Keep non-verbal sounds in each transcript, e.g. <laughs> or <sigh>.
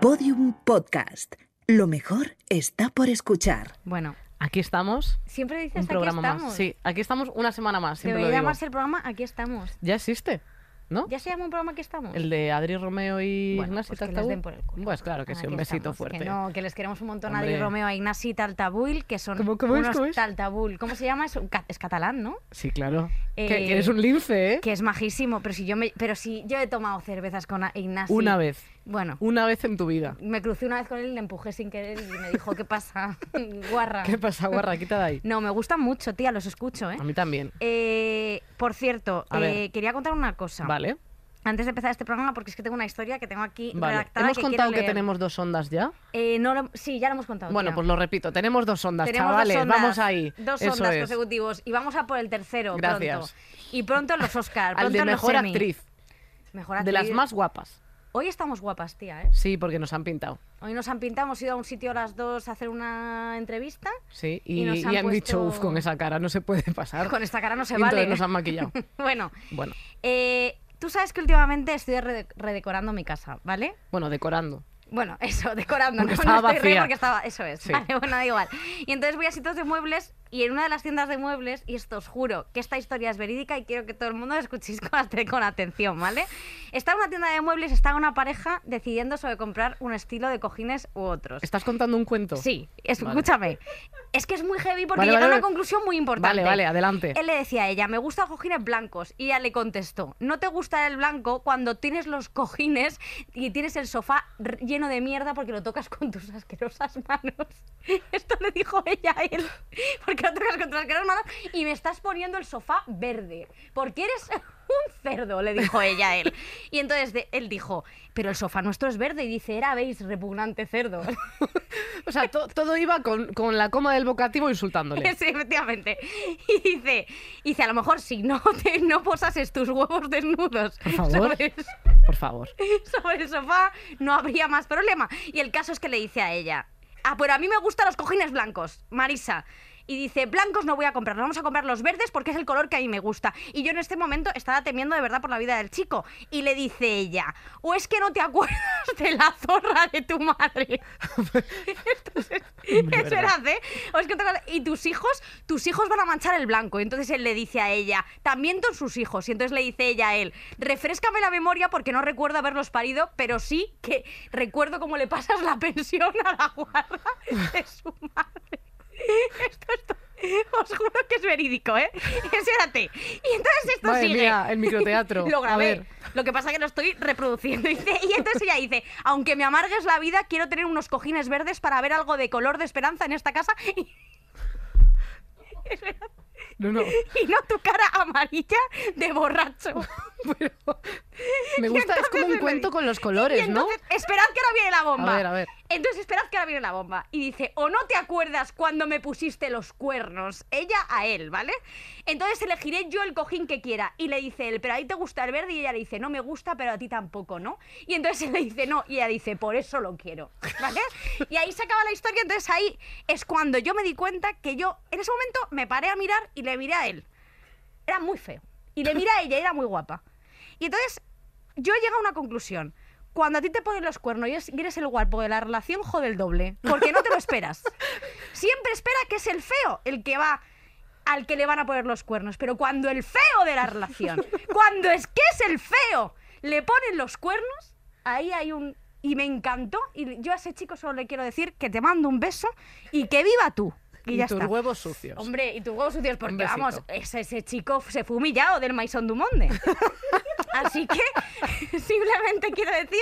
Podium Podcast. Lo mejor está por escuchar. Bueno, Aquí estamos. siempre dices Un aquí programa estamos. más. Sí, aquí estamos una semana más. Siempre Debería lo digo. llamarse el programa Aquí estamos. Ya existe, ¿no? ¿Ya se llama un programa Aquí estamos? El de Adri Romeo y Bueno, Ignasi pues que les Tartabull. den por el culo. Pues claro que sí, un besito estamos, fuerte. Que, no, que les queremos un montón a. Adri Romeo, a Ignasi Taltabull, que son ¿Cómo- cómo es, unos cómo es? Taltabull. ¿Cómo se llama? Es, un ca- es catalán, ¿no? Sí, claro. Eh, que, que eres un lince, ¿eh? Que es majísimo, pero si yo me, pero si yo he tomado cervezas con Ignasi. Una vez. Bueno, Una vez en tu vida. me crucé una vez con él y le empujé sin querer y me dijo, ¿qué pasa? <laughs> Guarra. ¿Qué pasa, guarra? Quita de ahí. No, me gustan mucho, tía, los escucho, ¿eh? A mí también. Eh, por cierto, eh, quería contar una cosa. Vale. Antes de empezar este programa, porque es que tengo una historia que tengo aquí Vale. redactada. ¿Hemos que contado que tenemos dos ondas ya? Eh, no lo- sí, ya lo hemos contado. Bueno, tía. pues lo repito. Tenemos dos ondas, Tenemos chavales. dos ondas, Vamos ahí. Dos Eso ondas es. consecutivos. Y vamos a por el tercero Gracias. pronto. Y pronto los Oscar. Al de los mejor actriz. Mejor De las actriz. más guapas. Hoy estamos guapas, tía, ¿eh? Sí, porque nos han pintado. Hoy nos han pintado, hemos ido a un sitio las dos a hacer una entrevista. Sí, Y y, nos y han dicho, uff, con esa cara no se puede pasar. <laughs> Con esta cara no se Y entonces vale. nos han maquillado. <laughs> bueno, Bueno, eh, tú sabes que últimamente estoy rede- redecorando mi casa, ¿vale? bueno, decorando. Bueno, <laughs> eso, decorando. Porque no, estaba no estoy vacía. porque estaba, eso es. Sí. Vale, bueno, da igual. Y entonces voy a sitios de muebles y en una de las tiendas de muebles, y esto os juro que esta historia es verídica y quiero que todo el mundo la escuchéis con, ate- con atención, ¿vale? Está en una tienda de muebles, está una pareja decidiendo sobre comprar un estilo de cojines u otros. ¿Estás contando un cuento? Sí, escúchame. Es que es muy heavy porque Vale, llega vale, a una vale. conclusión muy importante. Vale, vale, adelante. Él le decía a ella, me gustan cojines blancos. Y ella le contestó, no te gusta el blanco cuando tienes los cojines y tienes el sofá lleno de mierda porque lo tocas con tus asquerosas manos. <laughs> Esto le dijo ella a él, porque lo tocas con tus asquerosas manos y me estás poniendo el sofá verde. Porque eres <laughs> un cerdo, le dijo ella a él. Y entonces de- él dijo, pero el sofá nuestro es verde. Y dice, era, veis, repugnante cerdo. <laughs> O sea, to- todo iba con, con la coma del vocativo insultándole. <laughs> Sí, efectivamente. Y dice, dice, a lo mejor si no, te, no posases tus huevos desnudos Por favor. sobre, Por favor. sobre el sofá, no habría más problema. Y el caso es que le dice a ella, ah, pero a mí me gustan los cojines blancos, Marisa. Y dice, blancos no voy a comprar, vamos a comprar los verdes porque es el color que a mí me gusta. Y yo en este momento estaba temiendo de verdad por la vida del chico. Y le dice ella, o es que no te <laughs> acuerdas de la zorra de tu madre. <laughs> Entonces, Hombre, <laughs> es verdad. verdad, ¿eh? O es que y tus hijos, tus hijos van a manchar el blanco. Y entonces él le dice a ella, también son sus hijos. Y entonces le dice ella a él, refrescame la memoria porque no recuerdo haberlos parido, pero sí que recuerdo cómo le pasas la pensión a la guarda de su madre. <laughs> Esto, esto, os juro que es verídico, ¿eh? Espérate. Y entonces esto Madre sigue. mía, el microteatro. <laughs> Lo A grabé. ver. Lo que pasa es que lo estoy reproduciendo. <laughs> Dice- y entonces ella dice, aunque me amargues la vida, quiero tener unos cojines verdes para ver algo de color de esperanza en esta casa. Y. No, no. Y no tu cara amarilla de borracho. Pero <laughs> me gusta, es como un cuento con los colores, ¿no? esperad que ahora viene la bomba. A ver, a ver. Entonces, esperad que ahora viene la bomba. Y dice, o no te acuerdas cuando me pusiste los cuernos. Ella a él, ¿vale? Entonces elegiré yo el cojín que quiera. Y le dice él, pero a ti te gusta el verde. Y ella le dice, no me gusta, pero a ti tampoco, ¿no? Y entonces él le dice, no. Y ella dice, por eso lo quiero, ¿vale? Y ahí se acaba la historia. Entonces ahí es cuando yo me di cuenta que yo, en ese momento, me paré a mirar y le miré a él. Era muy feo. Y le miré a ella y era muy guapa. Y entonces yo llego a una conclusión. Cuando a ti te ponen los cuernos y eres- el guapo de la relación, jode el doble. Porque no te lo esperas. <laughs> Siempre espera que es el feo el que va al que le van a poner los cuernos. Pero cuando el feo de la relación, <laughs> cuando es que es el feo, le ponen los cuernos, ahí hay un... Y me encantó. Y yo a ese chico solo le quiero decir que te mando un beso y que viva tú. Y, Y ya tus está. huevos sucios. Hombre, y tus huevos sucios, porque vamos, ese, ese chico se fue humillado del Maison du Monde. <laughs> Así que <laughs> simplemente quiero decir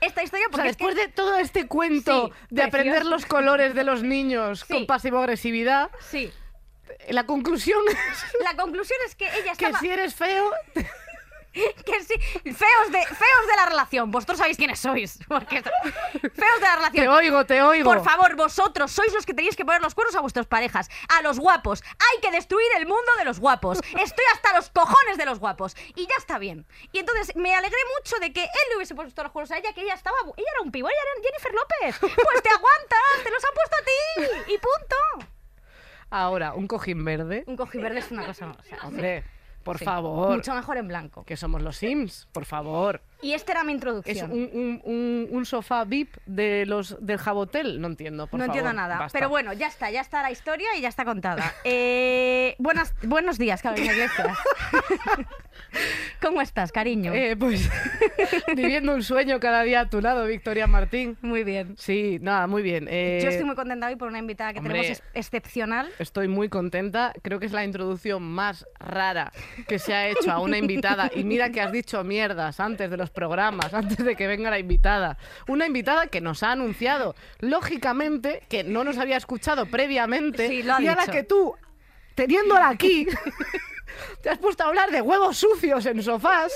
esta historia O sea, porque es que- después de todo este cuento Sí, de aprender los colores de los niños Sí. con pasivo-agresividad, Sí, la conclusión es la conclusión es que ella que estaba... si eres feo, <laughs> que sí, feos de, feos de la relación. Vosotros sabéis quiénes sois. Porque feos de la relación. te oigo, te oigo. Por favor, vosotros sois los que tenéis que poner los cuernos a vuestras parejas, a los guapos. Hay que destruir el mundo de los guapos. Estoy hasta los cojones de los guapos. Y ya está bien. Y entonces me alegré mucho de que él le hubiese puesto los cuernos a ella, que ella estaba. Ella era un pivo, ella era Jennifer López. Pues te aguantas, te los han puesto a ti. Y punto. Ahora, un cojín verde. Un cojiverde es una cosa. o sea, Hombre, por sí. favor. Mucho mejor en blanco. Que somos los Sims, por favor. Y esta era mi ¿Es introducción. un, un- un- un sofá VIP de los del Jabotel? No entiendo, por no entiendo favor, nada. basta. Pero bueno, ya está, ya está la historia y ya está contada. <laughs> Eh, buenas, buenos días, Carolina <laughs> Iglesias. <laughs> ¿Cómo estás, cariño? Eh, pues viviendo un sueño cada día a tu lado, Victoria Martín. muy bien. Sí, nada, muy bien. Eh, Yo estoy muy contenta hoy por una invitada que hombre. tenemos ex- excepcional. Estoy muy contenta. Creo que es la introducción más rara que se ha hecho a una invitada. Y mira que has dicho mierdas antes de los programas, <laughs> antes de que venga la invitada. Una invitada que nos ha anunciado, lógicamente, que no nos había escuchado previamente. Sí, lo ha y a la dicho. que tú, teniéndola aquí, <laughs> te has puesto a hablar de huevos sucios en sofás.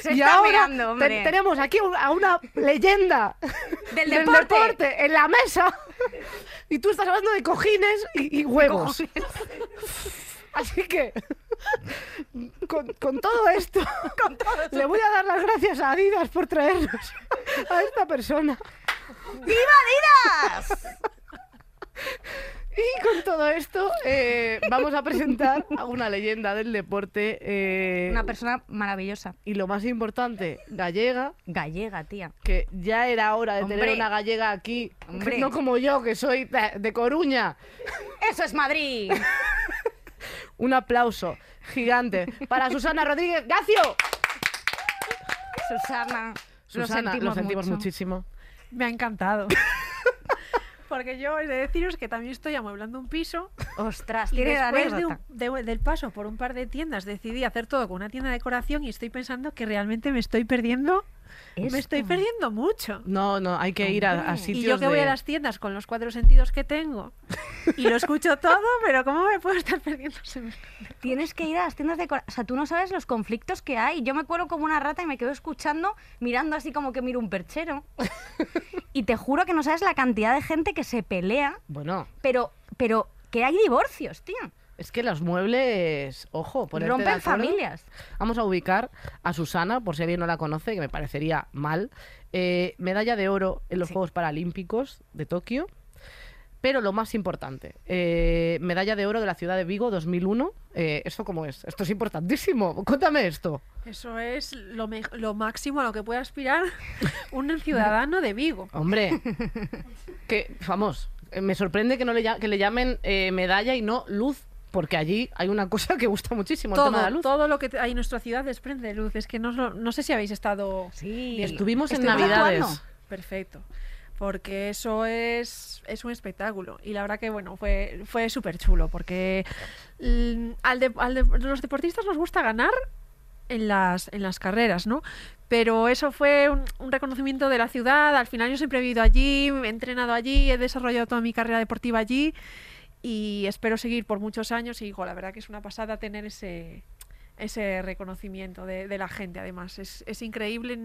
Se y está ahora te- tenemos aquí a una leyenda <laughs> Del deporte. en la mesa. Y tú estás hablando de cojines y, y huevos. Así que, <laughs> con, <laughs> con todo esto, le voy a dar las gracias a Adidas por traernos a esta persona. ¡Viva Adidas! Y con todo esto, eh, vamos a presentar a una leyenda del deporte. eh, Una persona maravillosa. y lo más importante, gallega, Gallega, tía. que ya era hora de tener una gallega aquí, Hombre. no como yo, que soy de Coruña. ¡Eso es Madrid! <laughs> Un aplauso gigante para Susana Rodríguez Gacio. Susana. Susana, lo sentimos, mucho. muchísimo. Me ha encantado. <laughs> Porque yo he de deciros que también estoy amueblando un piso Ostras, y después de un- de- del paso por un par de tiendas decidí hacer todo con una tienda de decoración y estoy pensando que realmente me estoy perdiendo, me estoy Esto. perdiendo mucho. No, no, hay que ir a, sitios Y yo que voy a las tiendas con los cuatro sentidos que tengo y lo escucho <laughs> todo, pero ¿cómo me puedo estar perdiendo? Tienes que ir a las tiendas de O sea, tú no sabes los conflictos que hay. Yo me cuelo como una rata y me quedo escuchando, mirando así como que miro un perchero. <laughs> y te juro que no sabes la cantidad de gente que se pelea, Bueno, pero, pero que hay divorcios, tío. Es que los muebles, ojo, de Rompen familias. Vamos a ubicar a Susana, por si alguien no la conoce, que me parecería mal. Eh, medalla de oro en los Sí. Juegos Paralímpicos de Tokio. Pero lo más importante, eh, medalla de oro de la ciudad de Vigo 2001. Eh, ¿Esto cómo es? Esto es importantísimo. Cuéntame esto. Eso es lo, me- lo máximo a lo que puede aspirar <laughs> un ciudadano de Vigo. Hombre, <laughs> que, vamos, me sorprende que, no le, que le llamen eh, medalla y no luz, porque allí hay una cosa que gusta muchísimo, el tema de la Todo, luz. todo lo que hay en nuestra ciudad desprende luz. Es que no, no sé si habéis estado Sí. Estuvimos en Estuvimos Navidades. actuando. perfecto. Porque eso es, es un espectáculo. Y la verdad que, bueno, fue, fue súper chulo. Porque al de- al de- los deportistas nos gusta ganar en las, en las carreras, ¿no? Pero eso fue un, un reconocimiento de la ciudad. Al final yo siempre he vivido allí, he entrenado allí, he desarrollado toda mi carrera deportiva allí y espero seguir por muchos años. Y hijo, la verdad que es una pasada tener ese, ese reconocimiento de, de la gente. Además, es, es increíble.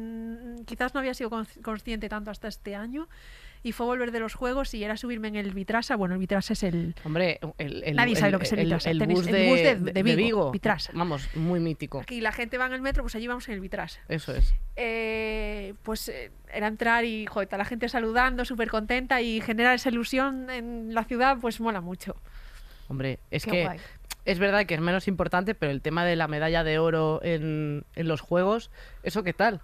Quizás no había sido consci- consciente tanto hasta este año. Y fue volver de los juegos y era subirme en el Vitrasa. Bueno, el Vitrasa es el, Hombre, el, el- Nadie sabe el- lo que es el Vitrasa. el Tenéis bus de, bus de- de- de de Vigo, Vitrasa. Vamos, muy mítico. Aquí la gente va en el metro, pues allí vamos en el Vitrasa. Eso es. Eh, pues eh, era entrar y joder, toda la gente saludando, súper contenta y generar esa ilusión en la ciudad, pues mola mucho. Hombre, es Qué que guay. Es verdad que es menos importante, pero el tema de la medalla de oro en, en los Juegos, ¿eso qué tal?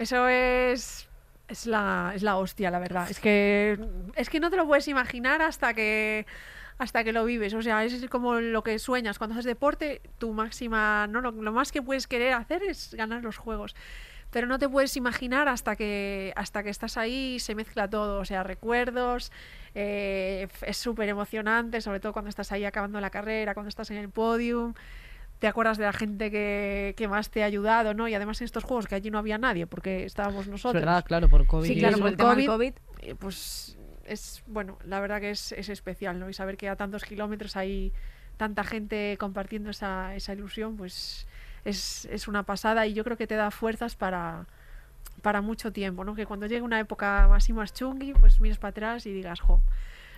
Eso es. Es la, es la hostia, la verdad. Es que, es que no te lo puedes imaginar hasta que, hasta que lo vives. O sea, es como lo que sueñas. Cuando haces deporte, tu máxima. No, lo, más que puedes querer hacer es ganar los juegos. Pero no te puedes imaginar hasta que, hasta que estás ahí y se mezcla todo. O sea, recuerdos. Eh, es súper emocionante, sobre todo cuando estás ahí acabando la carrera, cuando estás en el podium te acuerdas de la gente que, que más te ha ayudado, ¿no? Y además en estos juegos que allí no había nadie porque estábamos Es nosotros. verdad, claro, por COVID. Sí, y claro, por el tema del COVID. eh, Pues es, bueno, la verdad que es, es especial, ¿no? Y saber que a tantos kilómetros hay tanta gente compartiendo esa, esa ilusión, pues es, es una pasada y yo creo que te da fuerzas para, para mucho tiempo, ¿no? Que cuando llegue una época así más chungui, pues mires para atrás y digas, jo,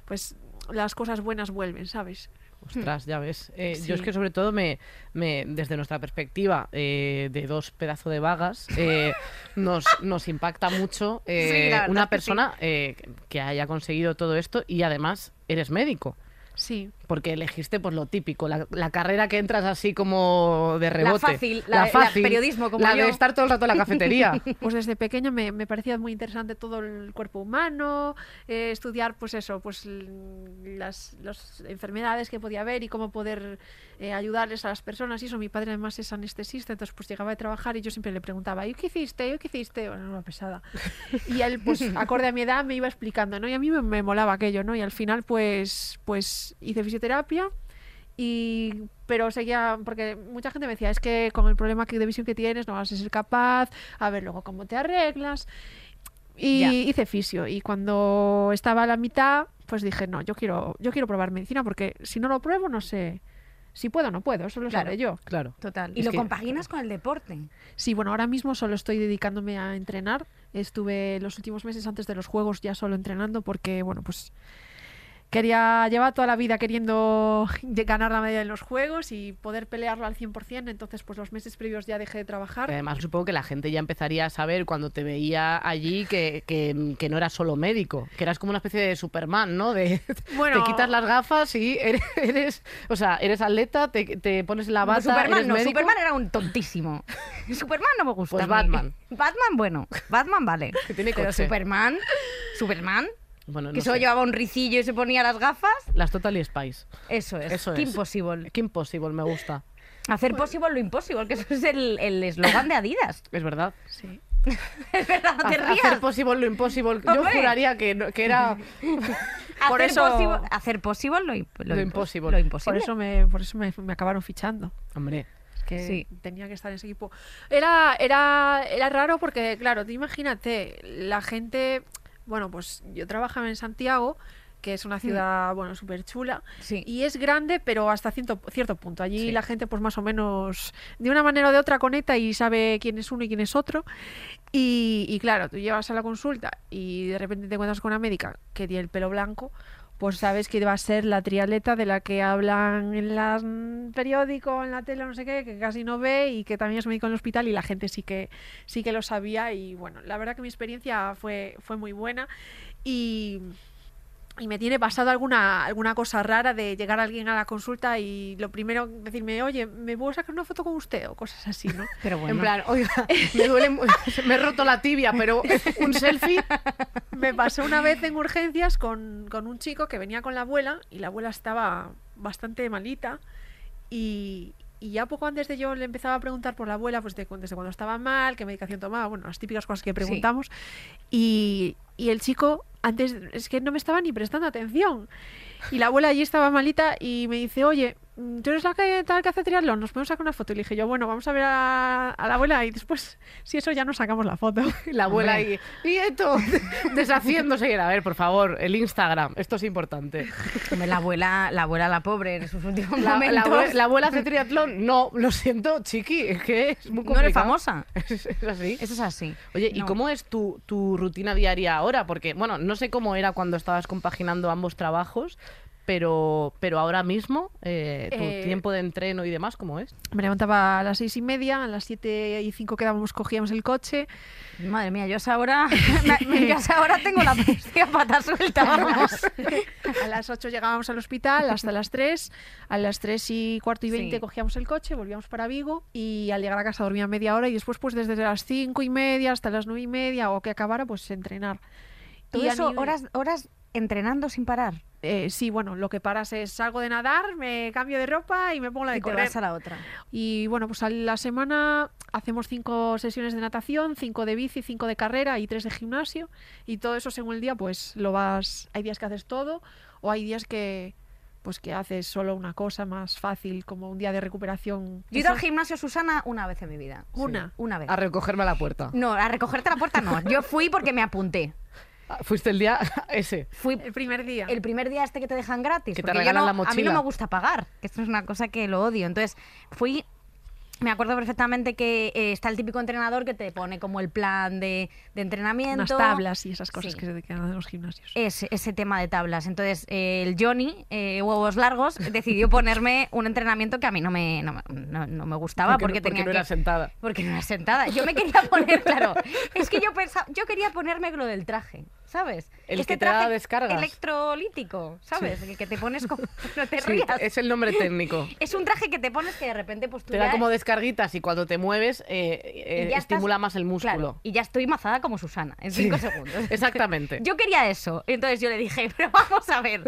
pues las cosas buenas vuelven, ¿sabes? Ostras, ya ves. Eh, Yo es Sí. que sobre todo me, me desde nuestra perspectiva eh, de dos pedazos de vagas, eh, <laughs> nos, nos impacta mucho eh, Sí, una sí. persona eh, que haya conseguido todo esto y además eres médico. Sí, Porque elegiste pues lo típico, la, la carrera que entras así como de rebote. fácil, la- la periodismo como la yo. de estar todo el rato en la cafetería. <laughs> Pues desde pequeña me, me parecía muy interesante todo el cuerpo humano, eh, estudiar pues eso, pues l- las, las enfermedades que podía haber y cómo poder eh, ayudarles a las personas y eso. Mi padre además es anestesista, entonces pues llegaba de trabajar y yo siempre le preguntaba, ¿y qué hiciste? ¿Y qué hiciste? Bueno, una pesada. Y él pues <laughs> acorde a mi edad me iba explicando, ¿no? Y a mí me, me molaba aquello, ¿no? Y al final pues, pues hice fisioterapia y pero seguía porque mucha gente me decía es que con el problema que de visión que tienes no vas a ser capaz a ver luego cómo te arreglas y Ya. hice fisio y cuando estaba a la mitad pues dije no yo quiero yo quiero probar medicina porque si no lo pruebo no sé si puedo o no puedo eso lo Claro. sabré yo Claro. Total. Y Es lo que- compaginas con el deporte. sí bueno ahora mismo solo estoy dedicándome a entrenar estuve los últimos meses antes de los juegos ya solo entrenando porque bueno pues quería llevar toda la vida queriendo <laughs> ganar la medalla en los juegos y poder pelearlo al 100%, entonces pues los meses previos ya dejé de trabajar. Además, supongo que la gente ya empezaría a saber cuando te veía allí que, que- que no eras solo médico, que eras como una especie de Superman, ¿no? De, <laughs> Bueno. te quitas las gafas y eres, <laughs> eres- o sea, eres atleta, te, te pones la bata, Superman eres no, médico. Superman era un tontísimo. Superman no me gusta. Pues. Batman. Batman, bueno. Batman vale. Que tiene Pero. Superman, Superman, Bueno, no que solo sé. llevaba un ricillo y se ponía las gafas. Las Totally Spice. Eso es. Eso Qué es. imposible. Qué imposible, me gusta. Hacer possible lo imposible, que eso es el el eslogan de Adidas. <laughs> Es verdad. Sí. <laughs> Es verdad, no te Ha- rías. Hacer posible lo imposible. Yo Hombre. juraría que, no- que era <laughs> Por hacer, eso- possible, hacer posible lo, imp- Lo impos- imposible. Lo Por imposible. eso me, por eso me, me acabaron fichando. Hombre, que Sí. tenía que estar en ese equipo. Era, era, era raro porque, claro, tú imagínate, la gente, bueno, pues yo trabajaba en Santiago, que es una ciudad, bueno, súper chula, Sí. y es grande, pero hasta cierto, cierto punto. Allí Sí. la gente, pues más o menos, de una manera o de otra, conecta y sabe quién es uno y quién es otro. Y, y claro, tú llevas a la consulta y de repente te encuentras con una médica que tiene el pelo blanco, pues sabes que va a ser la trialeta de la que hablan en las mm, periódico, en la tele, no sé qué, que casi no ve y que también es médico en el hospital y la gente sí que sí que lo sabía y bueno, la verdad que mi experiencia fue fue muy buena y y me tiene pasado alguna, alguna cosa rara de llegar alguien a la consulta y lo primero decirme, oye, ¿me puedo sacar una foto con usted? O cosas así, ¿no? <laughs> Pero bueno. en plan, oiga, <laughs> me duele, <laughs> me he roto la tibia, pero un selfie. Me pasó una vez en urgencias con, con un chico que venía con la abuela y la abuela estaba bastante malita y, y ya poco antes de yo le empezaba a preguntar por la abuela, pues de, desde cuando estaba mal, qué medicación tomaba, bueno, las típicas cosas que preguntamos. Y, y el chico antes es que no me estaba ni prestando atención. Y la abuela allí estaba malita y me dice, oye, ¿tú eres la que tal que hace triatlón? Nos podemos sacar una foto. Y le dije yo, bueno, vamos a ver a, a la abuela y después, si eso ya nos sacamos la foto. <laughs> La abuela ahí, y esto, <laughs> deshaciéndose. Y era, a ver, por favor, el Instagram, esto es importante. La abuela, la abuela, la pobre, en sus últimos La, la momentos. la abuela hace triatlón? No, lo siento, chiqui, es que es muy no eres complicado. famosa. <laughs> Es, es así. Eso es así. Oye, ¿y No. cómo es tu, tu rutina diaria ahora? Porque, bueno, no sé cómo era cuando estabas compaginando ambos trabajos, pero, pero ahora mismo, eh, tu Eh, tiempo de entreno y demás, ¿cómo es? Me levantaba a las seis y media, a las siete y cinco quedábamos, cogíamos el coche. Madre mía, yo a esa hora, <laughs> yo a esa hora tengo la bestia pata suelta, vamos. A las ocho llegábamos al hospital, hasta las tres. A las tres y cuarto y veinte Sí. cogíamos el coche, volvíamos para Vigo y al llegar a casa dormía media hora y después pues desde las cinco y media hasta las nueve y media o que acabara pues entrenar. Todo Y eso, nivel- horas, horas entrenando sin parar. Eh, sí, bueno, lo que paras es salgo de nadar, me cambio de ropa y me pongo la de Y te correr. vas a la otra. Y bueno, pues a la semana hacemos cinco sesiones de natación, cinco de bici, cinco de carrera y tres de gimnasio. Y todo eso según el día, pues lo vas. Hay días que haces todo, o hay días que pues que haces solo una cosa más fácil, como un día de recuperación. Yo he ido al gimnasio, Susana, una vez en mi vida. Una. Una vez. A recogerme a la puerta. No, a recogerte la puerta no. Yo fui porque me apunté. Fuiste el día <laughs> ese. Fui El primer día. el primer día este que te dejan gratis. Que te regalan no- la A mí mochila. no me gusta pagar, que esto es una cosa que lo odio. Entonces, fui. Me acuerdo perfectamente que eh, está el típico entrenador que te pone como el plan de, de entrenamiento. Unas tablas y esas cosas Sí. que se quedan en los gimnasios. ese, ese tema de tablas. Entonces, eh, el Johnny, eh, huevos largos, decidió ponerme un entrenamiento que a mí no me, no, no- no me gustaba Porque porque, no- porque tenía no que- era sentada. Porque no era sentada. Yo me quería poner, claro, es que yo pensaba, yo quería ponerme lo del traje. ¿Sabes? El este que te da descargas. electrolítico, ¿sabes? El que te pones como... <laughs> No te Sí, rías. es el nombre técnico. <laughs> Es un traje que te pones que de repente pues tú Te da como descarguitas y cuando te mueves eh, eh, estás- estimula más el músculo. Claro, y ya estoy mazada como Susana en Sí, cinco segundos. <laughs> Exactamente. Yo quería eso. Entonces yo le dije, pero vamos a ver,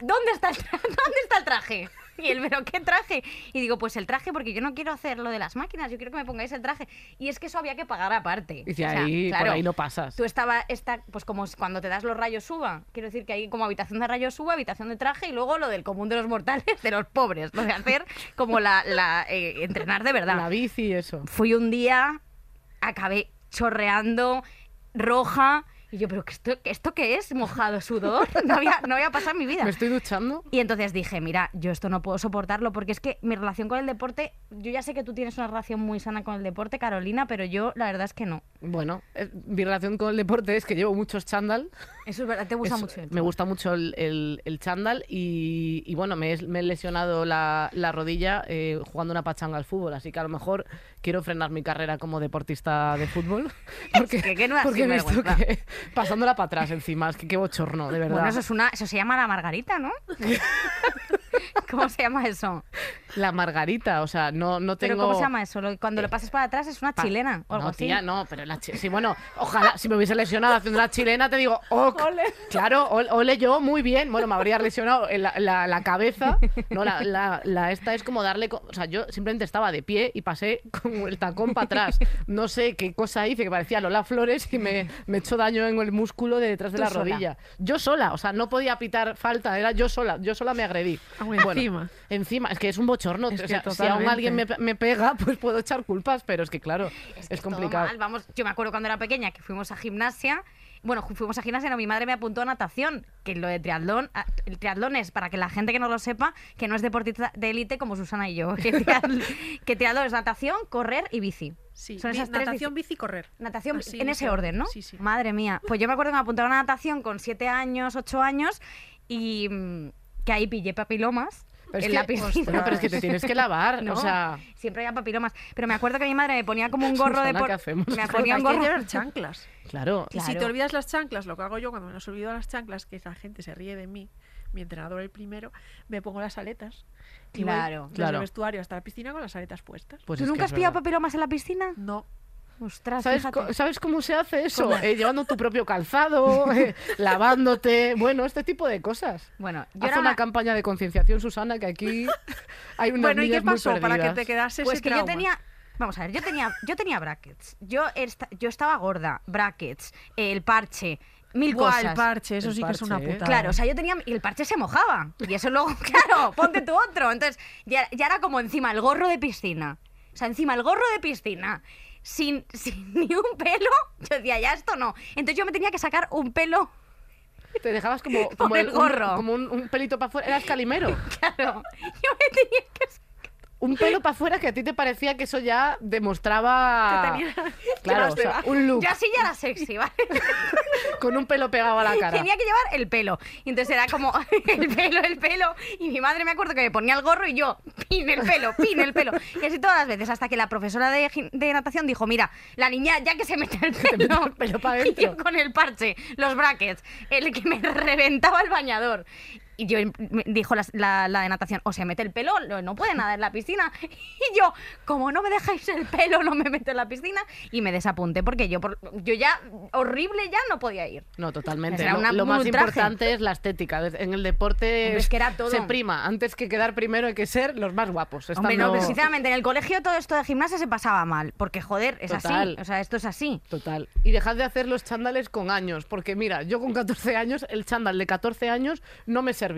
¿dónde está el, tra- ¿dónde está el traje? Y él, ¿pero qué traje? Y digo, pues el traje, porque yo no quiero hacer lo de las máquinas, yo quiero que me pongáis el traje. Y es que eso había que pagar aparte. Y si O sea, ahí, por claro, ahí no pasas. Tú estaba, está, pues como cuando te das los rayos uva. Quiero decir que hay como habitación de rayos uva, habitación de traje y luego lo del común de los mortales, de los pobres. Lo de hacer como la, la, eh, entrenar de verdad. La bici y eso. Fui un día, acabé chorreando, roja. Y yo, ¿pero esto, qué- esto qué es? ¿Mojado sudor? <laughs> No había, no había pasado en mi vida. Me estoy duchando. Y entonces dije, mira, yo esto no puedo soportarlo porque es que mi relación con el deporte, yo ya sé que tú tienes una relación muy sana con el deporte, Carolina, pero yo la verdad es que no. Bueno, eh, mi relación con el deporte es que llevo muchos chándal. Eso es verdad, te gusta mucho. el Me gusta mucho el, el- el chándal y, y bueno, me he, me he lesionado la, la rodilla eh, jugando una pachanga al fútbol, así que a lo mejor quiero frenar mi carrera como deportista de fútbol. <laughs> <laughs> Porque, que qué no porque he visto que pasándola para atrás encima, es que qué bochorno, de verdad. Bueno, eso es una, eso se llama la margarita, ¿no? <laughs> <laughs> ¿Cómo se llama eso? La margarita, o sea, no, no tengo... ¿Pero cómo se llama eso? Cuando lo pasas para atrás es una Pa- chilena o algo no, así. tía, no, pero la chi- sí, bueno, ojalá, si me hubiese lesionado haciendo la chilena, te digo, <laughs> ok, claro, ol- ole yo, muy bien, bueno, me habría lesionado la, la- la cabeza, no, la, la- la esta es como darle, co- o sea, yo simplemente estaba de pie y pasé con el tacón para atrás, no sé qué cosa hice, que parecía Lola Flores y me, me echó daño en el músculo de detrás de Tú la sola. rodilla, yo sola, o sea, no podía pitar falta, era yo sola, yo sola me agredí. Ah, bueno, encima. Encima, es que es un bochorno, Es o que sea, si aún alguien me, me pega, <laughs> pues puedo echar culpas, pero es que claro, es, que complicado. mal, Vamos, yo me acuerdo cuando era pequeña que fuimos a gimnasia. Bueno, fuimos a gimnasia, no, mi madre me apuntó a natación, que lo de triatlón, el triatlón es, para que la gente que no lo sepa, que no es deportista de élite como Susana y yo, que, <laughs> triatl- que triatlón es natación, correr y bici. Sí, Son esas tres natación, disci- bici, correr. Natación Así, en ese orden, ¿no? Sí, sí. Madre mía. Pues yo me acuerdo que me apuntaron a natación con siete años, ocho años, y mm, que ahí pillé papilomas. Pero en que- la piscina. Bueno, pero es que te tienes que lavar, <laughs> No, o sea... siempre había papilomas. Pero me acuerdo que mi madre me ponía como un <laughs> gorro de por- ¿qué hacemos? Me ponía un gorro. llevar chanclas. <laughs> Claro. Y si te olvidas las chanclas, lo que hago yo cuando me los olvido las chanclas, que esa gente se ríe de mí, mi entrenador el primero, me pongo las aletas. Y voy Claro. desde Claro. el vestuario hasta la piscina con las aletas puestas. Pues ¿Tú nunca es has pillado papilomas en la piscina? No. Ostras, ¿Sabes, ¿Sabes cómo se hace eso? Eh, llevando tu propio calzado, <laughs> eh, lavándote, bueno, este tipo de cosas. Bueno, yo Haz era una una- campaña de concienciación, Susana, que aquí <laughs> hay unas Bueno, ¿y qué pasó para que te quedase Pues ese que yo trauma? tenía... Vamos a ver, yo tenía, yo tenía brackets. Yo, esta- yo estaba gorda, brackets, el parche, mil Buah, cosas. el parche, eso El sí que es una ¿eh? puta. Claro, o sea, yo tenía. Y el parche se mojaba. Y eso luego, <laughs> claro, ponte tu otro. Entonces, ya, ya era como encima el gorro de piscina. O sea, encima el gorro de piscina. Sin, <laughs> sin ni un pelo. Yo decía, ya esto no. Entonces yo me tenía que sacar un pelo. Te dejabas como, <laughs> como el gorro. como un, un pelito para afuera. Eras calimero. <laughs> Claro. Yo me tenía que Un pelo para afuera que a ti te parecía que eso ya demostraba. Que tenía- <laughs> Claro, o sea, un look Yo así ya era sexy, ¿vale? <laughs> con un pelo pegado a la cara. Tenía que llevar el pelo. Y entonces era como <laughs> el pelo, el pelo. Y mi madre me acuerdo que me ponía el gorro y yo, pin el pelo, pin el pelo. Y así todas las veces, hasta que la profesora de, de natación dijo, mira, la niña ya que se mete el pelo, el pelo pa' y dentro. yo con el parche, los brackets, el que me reventaba el bañador. Y yo dijo la, la- la de natación, o se mete el pelo, no- puede nadar en la piscina. <laughs> Y yo, como no me dejáis el pelo, no me meto en la piscina. Y me desapunté porque yo, por- yo ya, horrible ya, no podía ir. No, totalmente. Era Lo, una- lo un más importante es la estética. En el deporte es que era todo. se prima. Antes que quedar primero hay que ser los más guapos. Hombre, no, pero sinceramente, en el colegio todo esto de gimnasia se pasaba mal. Porque, joder, es Total. así. O sea, esto es así. Total. Y dejad de hacer los chándales con años, porque mira, yo con 14 años, el chándal de 14 años no me servía.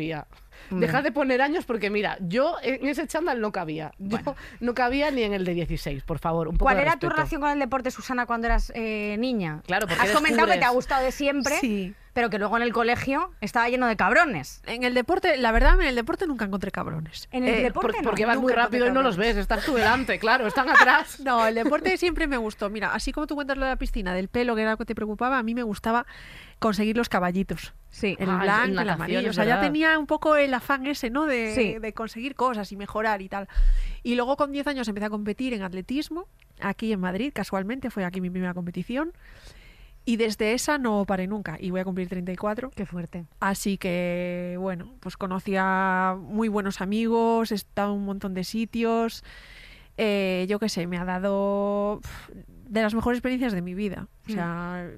Dejad de poner años porque mira, yo en ese chándal no cabía. Yo no cabía ni en el de 16, por favor, un poco ¿Cuál de era tu relación con el deporte, Susana, cuando eras eh, niña? Claro, porque Has comentado que te ha gustado de siempre, Sí. pero que luego en el colegio estaba lleno de cabrones. En el deporte, la verdad, en el deporte nunca encontré cabrones. En el Eh, deporte por- no. porque vas muy rápido y no los ves, estás tú delante, claro, están atrás. <laughs> No, el deporte siempre me gustó. Mira, así como tú cuentas lo de la piscina, del pelo, que era lo que te preocupaba, a mí me gustaba conseguir los caballitos. Sí. El Ah, blanco, el amarillo. O sea, ya tenía un poco el afán ese, ¿no? De, Sí. de conseguir cosas y mejorar y tal. Y luego con 10 años empecé a competir en atletismo, aquí en Madrid, casualmente, fue aquí mi primera competición. Y desde esa no paré nunca. Y voy a cumplir 34. Qué fuerte. Así que, bueno, pues conocí a muy buenos amigos, he estado en un montón de sitios. Eh, yo qué sé, me ha dado de las mejores experiencias de mi vida. O sea,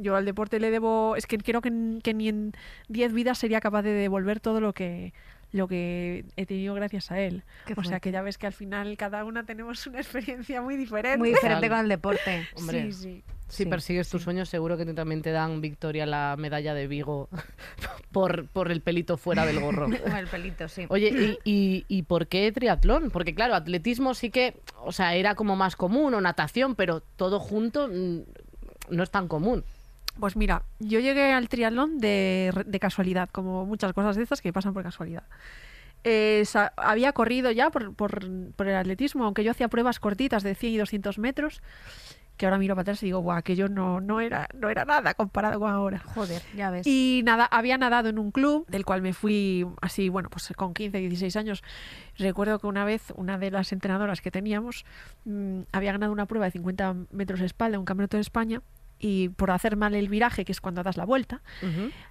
yo al deporte le debo. Es que creo que, ni en 10 vidas sería capaz de devolver todo lo que lo que he tenido gracias a él. Qué o sea que ya ves que al final cada una tenemos una experiencia muy diferente. Muy diferente con el deporte. <laughs> Hombre, Sí, sí. Si Sí, persigues tus sueños, seguro que tú también te dan Victoria la medalla de Vigo <laughs> por, por el pelito fuera del gorro. <laughs> El pelito, sí. Oye, ¿y, y, y por qué triatlón? Porque claro, atletismo sí que, o sea, era como más común, o natación, pero todo junto mm, no es tan común. Pues mira, yo llegué al triatlón de, de casualidad, como muchas cosas de estas que pasan por casualidad. Eh, había corrido ya por, por- por el atletismo, aunque yo hacía pruebas cortitas de 100 y 200 metros, que ahora miro para atrás y digo, guau, aquello no, no, era, no era nada comparado con ahora. Joder, ya ves. Y nada, había nadado en un club del cual me fui así, bueno, pues con 15, 16 años. Recuerdo que una vez una de las entrenadoras que teníamos mm, había ganado una prueba de 50 metros de espalda, un campeonato de España, y por hacer mal el viraje, que es cuando das la vuelta,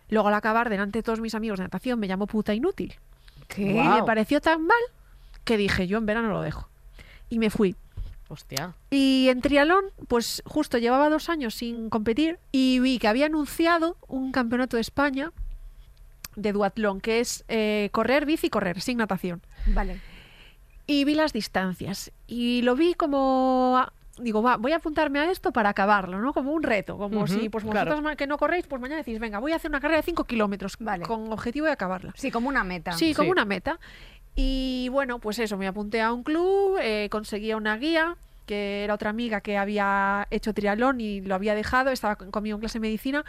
luego al acabar delante de todos mis amigos de natación me llamó puta inútil. ¿Qué? Y me pareció tan mal que dije, yo en verano lo dejo. Y me fui. Hostia. Y en triatlón, pues justo llevaba dos años sin competir y vi que había anunciado un campeonato de España de duatlón, que es eh, correr, bici, correr, sin natación. Vale. Y vi las distancias y lo vi como... Digo, va, voy a apuntarme a esto para acabarlo, ¿no? Como un reto, como Ujú, si pues vosotros claro. que no corréis, pues mañana decís, venga, voy a hacer una carrera de 5 kilómetros Vale. con objetivo de acabarla. Sí, como una meta. Sí, como Sí. una meta. Y bueno, pues eso, me apunté a un club, eh, conseguía una guía, que era otra amiga que había hecho triatlón y lo había dejado, estaba con- conmigo en clase de medicina.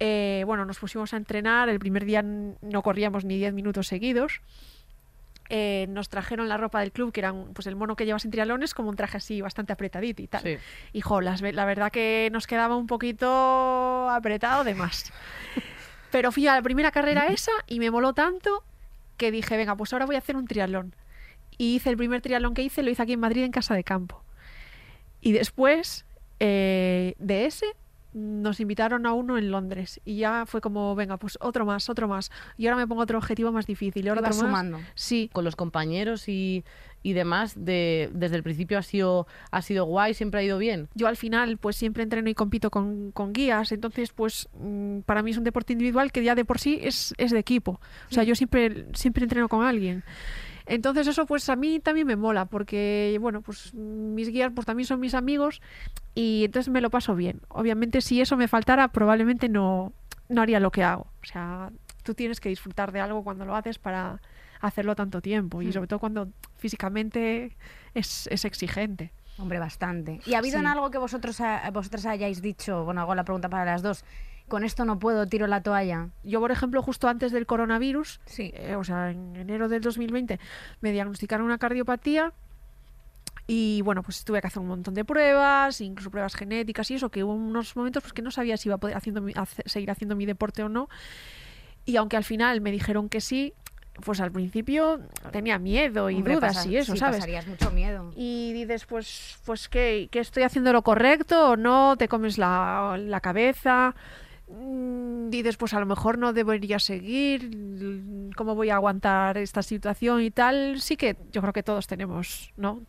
Eh, bueno, nos pusimos a entrenar, el primer día no corríamos ni 10 minutos seguidos. Eh, nos trajeron la ropa del club, que era un- pues el mono que llevas en triatlones, como un traje así bastante apretadito y tal. Sí. Las la verdad que nos quedaba un poquito apretado de más. <laughs> Pero fui a la primera carrera esa y me moló tanto que dije, venga, pues ahora voy a hacer un triatlón. Y hice el primer triatlón que hice, lo hice aquí en Madrid en casa de campo. Y después eh, de ese nos invitaron a uno en Londres y ya fue como, venga, pues otro más, otro más. Y ahora me pongo otro objetivo más difícil. Y ahora otro más. sumando. Sí, Con los compañeros y, y demás, de, desde el principio ha sido, ha sido guay, siempre ha ido bien. yo al final pues siempre entreno y compito con, con guías, entonces pues mm, para mí es un deporte individual que ya de por sí es, es de equipo. O sea, yo siempre, siempre entreno con alguien. Entonces eso pues a mí también me mola porque bueno, pues mis guías pues también son mis amigos y entonces me lo paso bien. Obviamente si eso me faltara probablemente no, no haría lo que hago. O sea, tú tienes que disfrutar de algo cuando lo haces para hacerlo tanto tiempo y sobre todo cuando físicamente es, es exigente. Hombre, bastante. ¿Y ha habido Sí. en algo que vosotros ha- vosotras hayáis dicho? Bueno, hago la pregunta para las dos. Con esto no puedo, tiro la toalla. Yo, por ejemplo, justo antes del coronavirus, Sí. eh, o sea, en enero del 2020, me diagnosticaron una cardiopatía y bueno, pues tuve que hacer un montón de pruebas, incluso pruebas genéticas y eso, que hubo unos momentos pues, que no sabía si iba a poder haciendo mi- hace- seguir haciendo mi deporte o no. Y aunque al final me dijeron que sí, pues al principio tenía miedo y Hombre, dudas pasa- y eso, sí, ¿sabes? pasarías mucho miedo. Y dices, pues, pues ¿qué, ¿qué estoy haciendo lo correcto o no? Te comes la, la cabeza. Mm, Dices, pues a lo mejor no debería seguir. ¿Cómo voy a aguantar esta situación y tal? Sí que yo creo que todos tenemos, ¿no?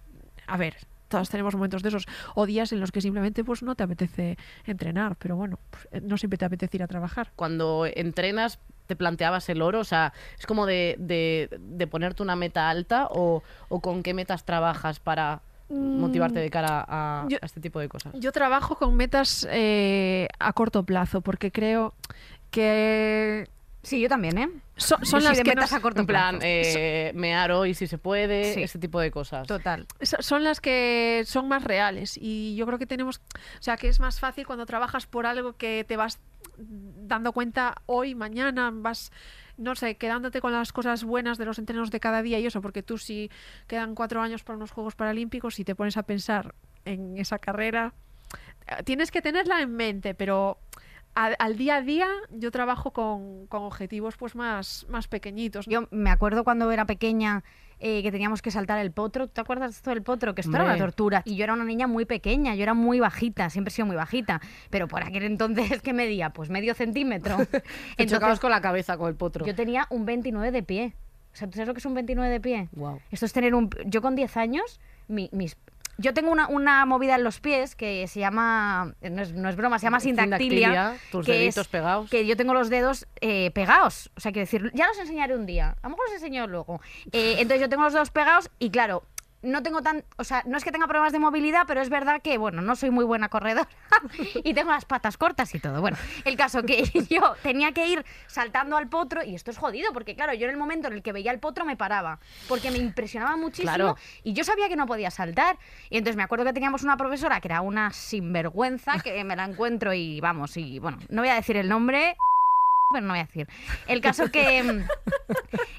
A ver, todos tenemos momentos de esos. O días en los que simplemente pues no te apetece entrenar. Pero bueno, pues, eh, no siempre te apetece ir a trabajar. Cuando entrenas, ¿te planteabas el oro? O sea, ¿es como de, de, de ponerte una meta alta o, o con qué metas trabajas para motivarte de cara a, yo- a este tipo de cosas? Yo trabajo con metas eh, a corto plazo porque creo que Sí, yo también, ¿eh? son, Yo las de que metas nos- a corto En plan, plazo. eh, mear hoy si se puede, Sí. ese tipo de cosas. Total. so- son las que son más reales y yo creo que tenemos, o sea, que es más fácil cuando trabajas por algo que te vas dando cuenta hoy, mañana, vas, no sé, quedándote con las cosas buenas de los entrenos de cada día y eso, porque tú si quedan cuatro años para unos Juegos Paralímpicos y te pones a pensar en esa carrera, eh, tienes que tenerla en mente, pero a- al día a día yo trabajo con, con objetivos pues más, más pequeñitos. Yo me acuerdo cuando era pequeña eh, que teníamos que saltar el potro. ¿Te acuerdas de esto del potro? Que esto era una tortura. Y yo era una niña muy pequeña, yo era muy bajita, siempre he sido muy bajita. Pero por aquel entonces, ¿qué medía? Pues medio centímetro. <laughs> Te chocabas con la cabeza con el potro. yo tenía un 29 de pie. O sea, ¿tú sabes lo que es un 29 de pie? Guau. Esto es tener un... Yo con 10 años, mi- mis... Yo tengo una, una movida en los pies que se llama... No es, no es broma, se llama sindactilia. Tus que deditos es pegados. Que yo tengo los dedos eh, pegados. O sea, quiero decir, ya los enseñaré un día. A lo mejor los enseño luego. Eh, entonces yo tengo los dedos pegados y claro... No tengo tan, o sea, no es que tenga problemas de movilidad, pero es verdad que, bueno, no soy muy buena corredora <laughs> y tengo las patas cortas y todo. Bueno, el caso que <laughs> yo tenía que ir saltando al potro y esto es jodido porque, claro, yo en el momento en el que veía el potro me paraba porque me impresionaba muchísimo Claro. y yo sabía que no podía saltar. Y entonces me acuerdo que teníamos una profesora que era una sinvergüenza, que me la encuentro y vamos, y bueno, no voy a decir el nombre, pero no voy a decir. El caso que mm,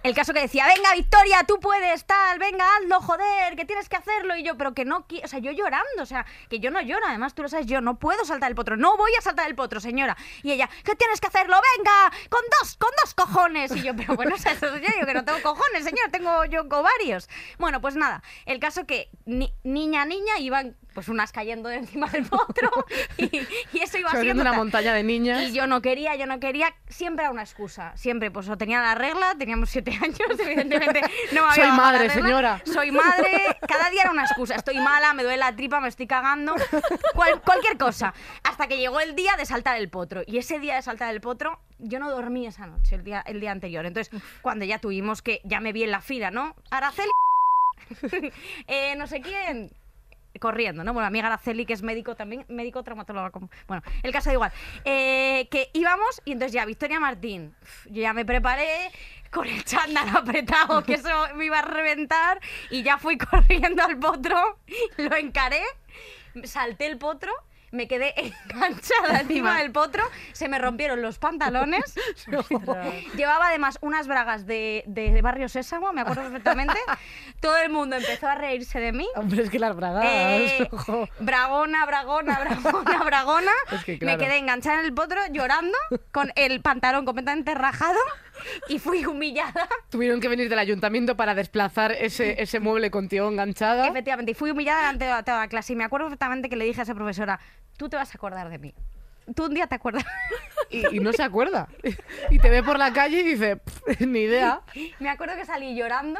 el caso que decía, "Venga, Victoria, tú puedes, tal, venga, hazlo, joder, que tienes que hacerlo." Y yo, "Pero que no quiero, o sea, yo llorando, o sea, que yo no lloro, además tú lo sabes, yo no puedo saltar el potro, no voy a saltar el potro, señora." Y ella, "¿Qué tienes que hacerlo? Venga, con dos, con dos cojones." Y yo, "Pero bueno, o sea, digo que no tengo cojones, señor, tengo yo varios." Bueno, pues nada, el caso que ni- niña niña iban pues unas cayendo de encima del potro <laughs> y, y eso iba siendo una montaña de niñas. Y yo no quería, yo no quería, siempre era una excusa, siempre, pues o tenía la regla, teníamos siete <laughs> años, evidentemente no me había Soy la madre, regla. señora. Soy madre, cada día era una excusa, estoy mala, me duele la tripa, me estoy cagando, cual- cualquier cosa, hasta que llegó el día de saltar el potro, y ese día de saltar el potro, yo no dormí esa noche, el día, el día anterior, entonces cuando ya tuvimos que, ya me vi en la fila, ¿no? Araceli, <laughs> eh, no sé quién, corriendo, ¿no? Bueno, mi amiga Araceli, que es médico también, médico traumatólogo. Bueno, el caso da igual. Eh, que íbamos y entonces ya, Victoria Martín, yo ya me preparé con el chándal <laughs> apretado, que eso me iba a reventar, y ya fui <laughs> corriendo al potro, lo encaré, salté el potro. Me quedé <laughs> enganchada encima del potro, se me rompieron los pantalones. <laughs> Llevaba además unas bragas de, de Barrio Sésamo, me acuerdo perfectamente. <laughs> Todo el mundo empezó a reírse de mí. Hombre, es que las bragadas. Eh, bragona, bragona, bragona, bragona. Es que claro. Me quedé enganchada en el potro llorando con el pantalón completamente rajado y fui humillada. Tuvieron que venir del ayuntamiento para desplazar ese, ese mueble contigo enganchada. Efectivamente, y fui humillada delante de toda la clase. Y me acuerdo perfectamente que le dije a esa profesora, tú te vas a acordar de mí. Tú un día te acuerdas. Y, y no se acuerda. Y te ve por la calle y dice, "Pff, ni idea. me acuerdo que salí llorando.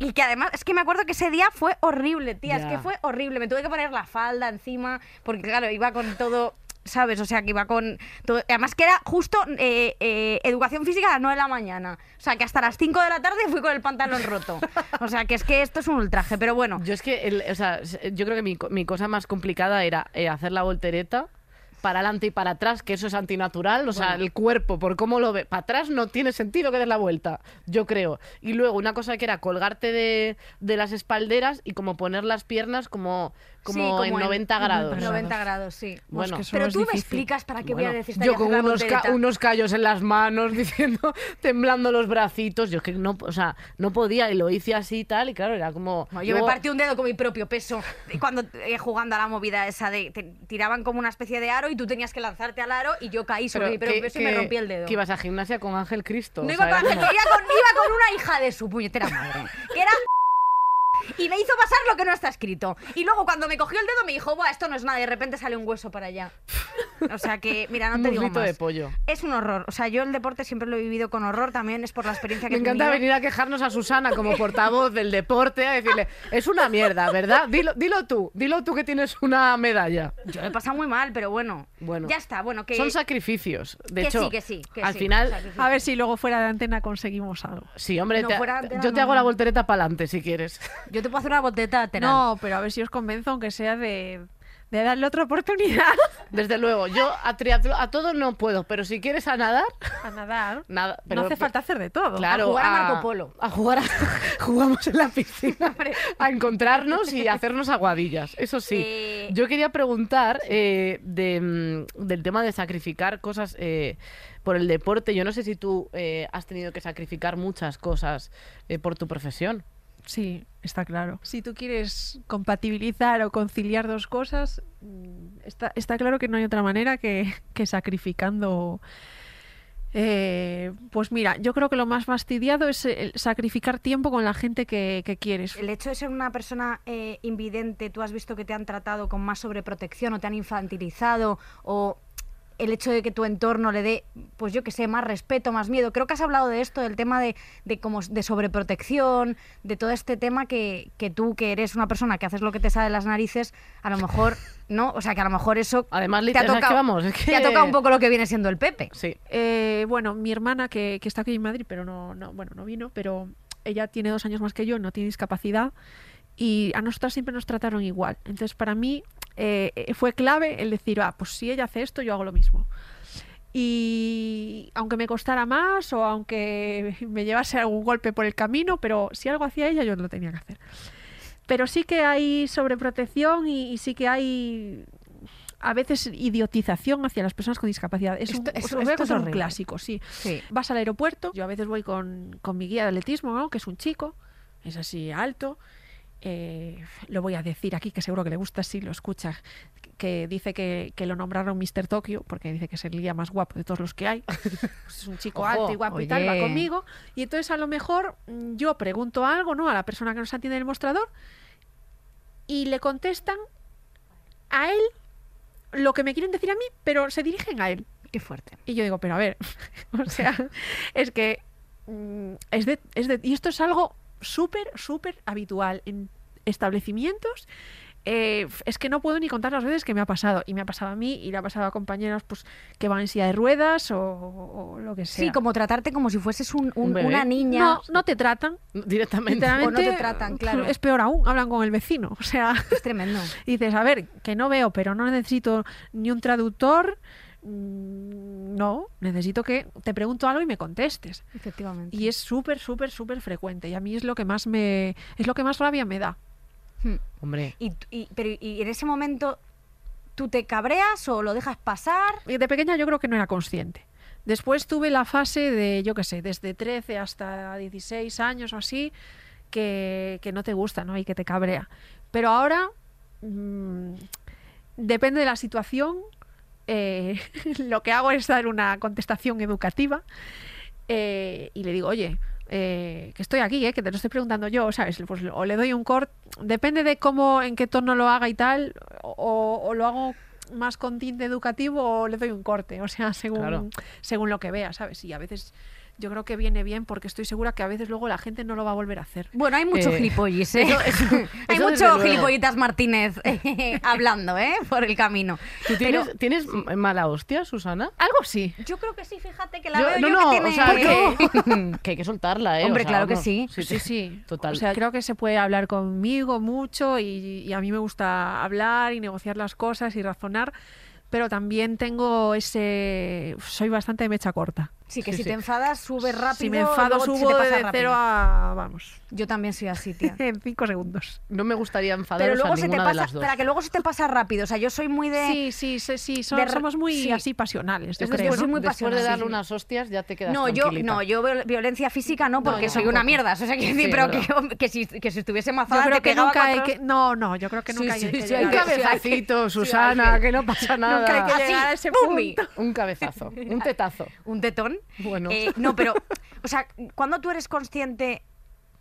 Y que además, es que me acuerdo que ese día fue horrible, tía. Es que fue horrible. Me tuve que poner la falda encima, porque claro, iba con todo, ¿sabes? O sea, que iba con todo. Además, que era justo eh, eh, educación física a las 9 de la mañana. O sea, que hasta las 5 de la tarde fui con el pantalón roto. O sea, que es que esto es un ultraje, pero bueno. Yo es que, el- o sea, yo creo que mi, mi cosa más complicada era eh, hacer la voltereta para adelante y para atrás, que eso es antinatural, o sea, el cuerpo, por cómo lo ve, para atrás no tiene sentido que des la vuelta, yo creo. Y luego una cosa que era colgarte de, de las espalderas y como poner las piernas como, como, Sí, en 90 grados. 90 grados, sí. Bueno, que Pero tú me explicas para qué Bueno, voy a necesitar yo con unos, ca- unos callos en las manos <laughs> diciendo, temblando los bracitos, yo es que no, o sea, no podía y lo hice así y tal, y claro, era como... No, yo luego- me partí un dedo con mi propio peso cuando eh, jugando a la movida esa de te tiraban como una especie de aro y tú tenías que lanzarte al aro y yo caí sobre mi propio ¿qué- peso y me rompí el dedo. Que ibas a gimnasia con Ángel Cristo. No iba con, iba con, iba con una hija de su puñetera madre. Que era. Y me hizo pasar lo que no está escrito. Y luego cuando me cogió el dedo me dijo, Buah, esto no es nada. Y de repente sale un hueso para allá. <laughs> O sea que, mira, no Un te digo más. de pollo. Es un horror. O sea, yo el deporte siempre lo he vivido con horror. También es por la experiencia que Me he encanta tenido. venir a quejarnos a Susana como portavoz del deporte, a decirle, es una mierda, ¿verdad? Dilo, dilo tú, dilo tú que tienes una medalla. Yo lo he pasado muy mal, pero bueno. Bueno. Ya está. Bueno, que. Son sacrificios. De que hecho, sí, que sí, que al sí, final. A ver si luego fuera de antena conseguimos algo. sí, hombre, No, te- fuera de antena yo te no, hago la voltereta para adelante si quieres. Yo te puedo hacer una boteta lateral. No, pero a ver si os convenzo, aunque sea de, de darle otra oportunidad <laughs> Desde luego, yo a triatlo, a todo no puedo, pero si quieres a nadar, a nadar. <laughs> nada. Pero, no hace falta hacer de todo. Claro, A jugar a Marco Polo. A jugar a- <laughs> jugamos en la piscina a encontrarnos y a hacernos aguadillas. Eso sí. Eh, Yo quería preguntar eh, de, mm, del tema de sacrificar cosas eh, por el deporte. Yo no sé si tú eh, has tenido que sacrificar muchas cosas eh, por tu profesión. Sí, está claro. Si tú quieres compatibilizar o conciliar dos cosas, mm, está, está claro que no hay otra manera que, que sacrificando Eh, pues mira, yo creo que lo más fastidiado es el sacrificar tiempo con la gente que, que quieres. El hecho de ser una persona eh, invidente, tú has visto que te han tratado con más sobreprotección o te han infantilizado o el hecho de que tu entorno le dé, pues yo que sé, más respeto, más miedo. Creo que has hablado de esto, del tema de, de, como, de sobreprotección, de todo este tema que, que tú, que eres una persona que haces lo que te sale de las narices, a lo mejor, ¿no? O sea, que a lo mejor eso Además, te ha literal, es que tocado, vamos, es que- te ha tocado un poco lo que viene siendo el Pepe. Sí. Eh, bueno, mi hermana que, que está aquí en Madrid, pero no, no, bueno, no vino, pero ella tiene dos años más que yo, no tiene discapacidad y a nosotras siempre nos trataron igual. Entonces, para mí eh, fue clave el decir, ah, pues si ella hace esto, yo hago lo mismo. Y aunque me costara más o aunque me llevase algún golpe por el camino, pero si algo hacía ella, yo lo tenía que hacer. Pero sí que hay sobreprotección y, y sí que hay a veces idiotización hacia las personas con discapacidad. Es Esto- un, eso- os voy a esto contar un clásico, sí. Sí. Vas al aeropuerto, yo a veces voy con, con mi guía de atletismo, ¿no? que es un chico, es así alto. Eh, lo voy a decir aquí, que seguro que le gusta si lo escucha, que dice que, que lo nombraron Mr. Tokio, porque dice que es el guía más guapo de todos los que hay. Pues <laughs> es un chico Ojo, alto y guapo y tal, va conmigo. Y entonces a lo mejor mm, yo pregunto algo ¿no? a la persona que nos atiende en el mostrador y le contestan a él lo que me quieren decir a mí, pero se dirigen a él. Qué fuerte. Y yo digo, pero a ver, <laughs> o sea, <laughs> es que mm, es de, es de- y esto es algo súper, súper habitual en establecimientos. Eh, es que no puedo ni contar las veces que me ha pasado. Y me ha pasado a mí y le ha pasado a compañeros pues, que van en silla de ruedas o, o lo que sea. Sí, como tratarte como si fueses un- un- Un bebé. una niña. No, no te tratan. Directamente. Literalmente, O no te <laughs> tratan, claro. Es peor aún, hablan con el vecino. O sea, Es tremendo. <laughs> dices, a ver, que no veo, pero no necesito ni un traductor. mm, No, necesito que te pregunto algo y me contestes. Efectivamente. Y es súper, súper, súper frecuente. Y a mí es lo que más me. es lo que más rabia me da. Hmm. Hombre, Y, y- pero y en ese momento, ¿tú te cabreas o lo dejas pasar? De pequeña yo creo que no era consciente. Después tuve la fase de, yo qué sé, desde 13 hasta 16 años o así, que, que no te gusta, ¿no? Y que te cabrea. Pero ahora, mm, depende de la situación, eh, <laughs> lo que hago es dar una contestación educativa eh, y le digo, oye, eh, que estoy aquí, eh, que te lo estoy preguntando yo, ¿sabes? Pues, o le doy un corte, depende de cómo, en qué tono lo haga y tal, o, o lo hago más con tinte educativo o le doy un corte, o sea, según, Claro. según lo que vea, ¿sabes? Y a veces yo creo que viene bien porque estoy segura que a veces luego la gente no lo va a volver a hacer. Bueno, hay mucho Eh, gilipollis, <laughs> ¿eh? eso- eso- hay eso mucho luego. gilipollitas Martínez eh, <laughs> hablendo, ¿eh? Por el camino. ¿tú tienes, Pero ¿tienes mala hostia, Susana? Algo sí. yo creo que sí, fíjate que la Yo- veo no, yo no, que tiene... o sea, que, que <laughs> hay que soltarla, ¿eh? O Hombre, sea, claro que vamos, sí. Sí, sí. Total. O sea, creo que se puede hablar conmigo mucho y, y a mí me gusta hablar y negociar las cosas y razonar, pero también tengo ese... Soy bastante mecha corta. Sí, que Sí, si sí. te enfadas, sube rápido. si me enfado, luego se te subo pasa de rápido. cero a... vamos, Yo también soy así, tía. <laughs> en cinco segundos. No me gustaría enfadaros Pero luego a se te pasa, las dos. para que luego se te pasa rápido. O sea, yo soy muy de... Sí, sí, sí, sí, so- de re- somos muy sí. así pasionales, yo Es creo. después soy ¿no? muy Después de darle sí. unas hostias ya te quedas No, yo, no, yo viol- violencia física no, porque yo soy una mierda. O sea, quiero decir, Sí, pero que, que si, que si estuviese Yo mazada creo te que nunca hay que... No, no, yo creo que nunca hay que Un que- cabezacito, Susana, que- que no pasa Nunca hay nada. que Así, llegar a ese punto. Un cabezazo, un tetazo. un tetón. Bueno. Eh, no, pero, <laughs> o sea, cuando tú eres consciente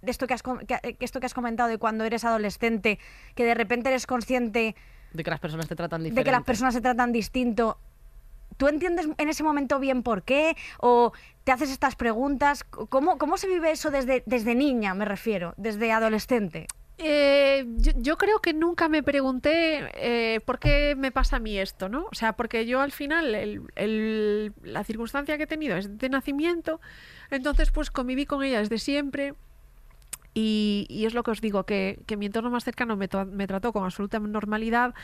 de esto que, has, que esto que has comentado de cuando eres adolescente, que de repente eres consciente De que las personas te tratan diferente. de que las personas se tratan distinto, ¿tú entiendes en ese momento bien por qué? ¿O te haces estas preguntas? ¿Cómo, cómo se vive eso desde, desde niña, me refiero, desde adolescente? Eh, yo, yo creo que nunca me pregunté eh, por qué me pasa a mí esto, ¿no? O sea, porque yo al final el- el- la circunstancia que he tenido es de nacimiento, entonces pues conviví con ella desde siempre y, y es lo que os digo, que, que mi entorno más cercano me, me trató con absoluta normalidad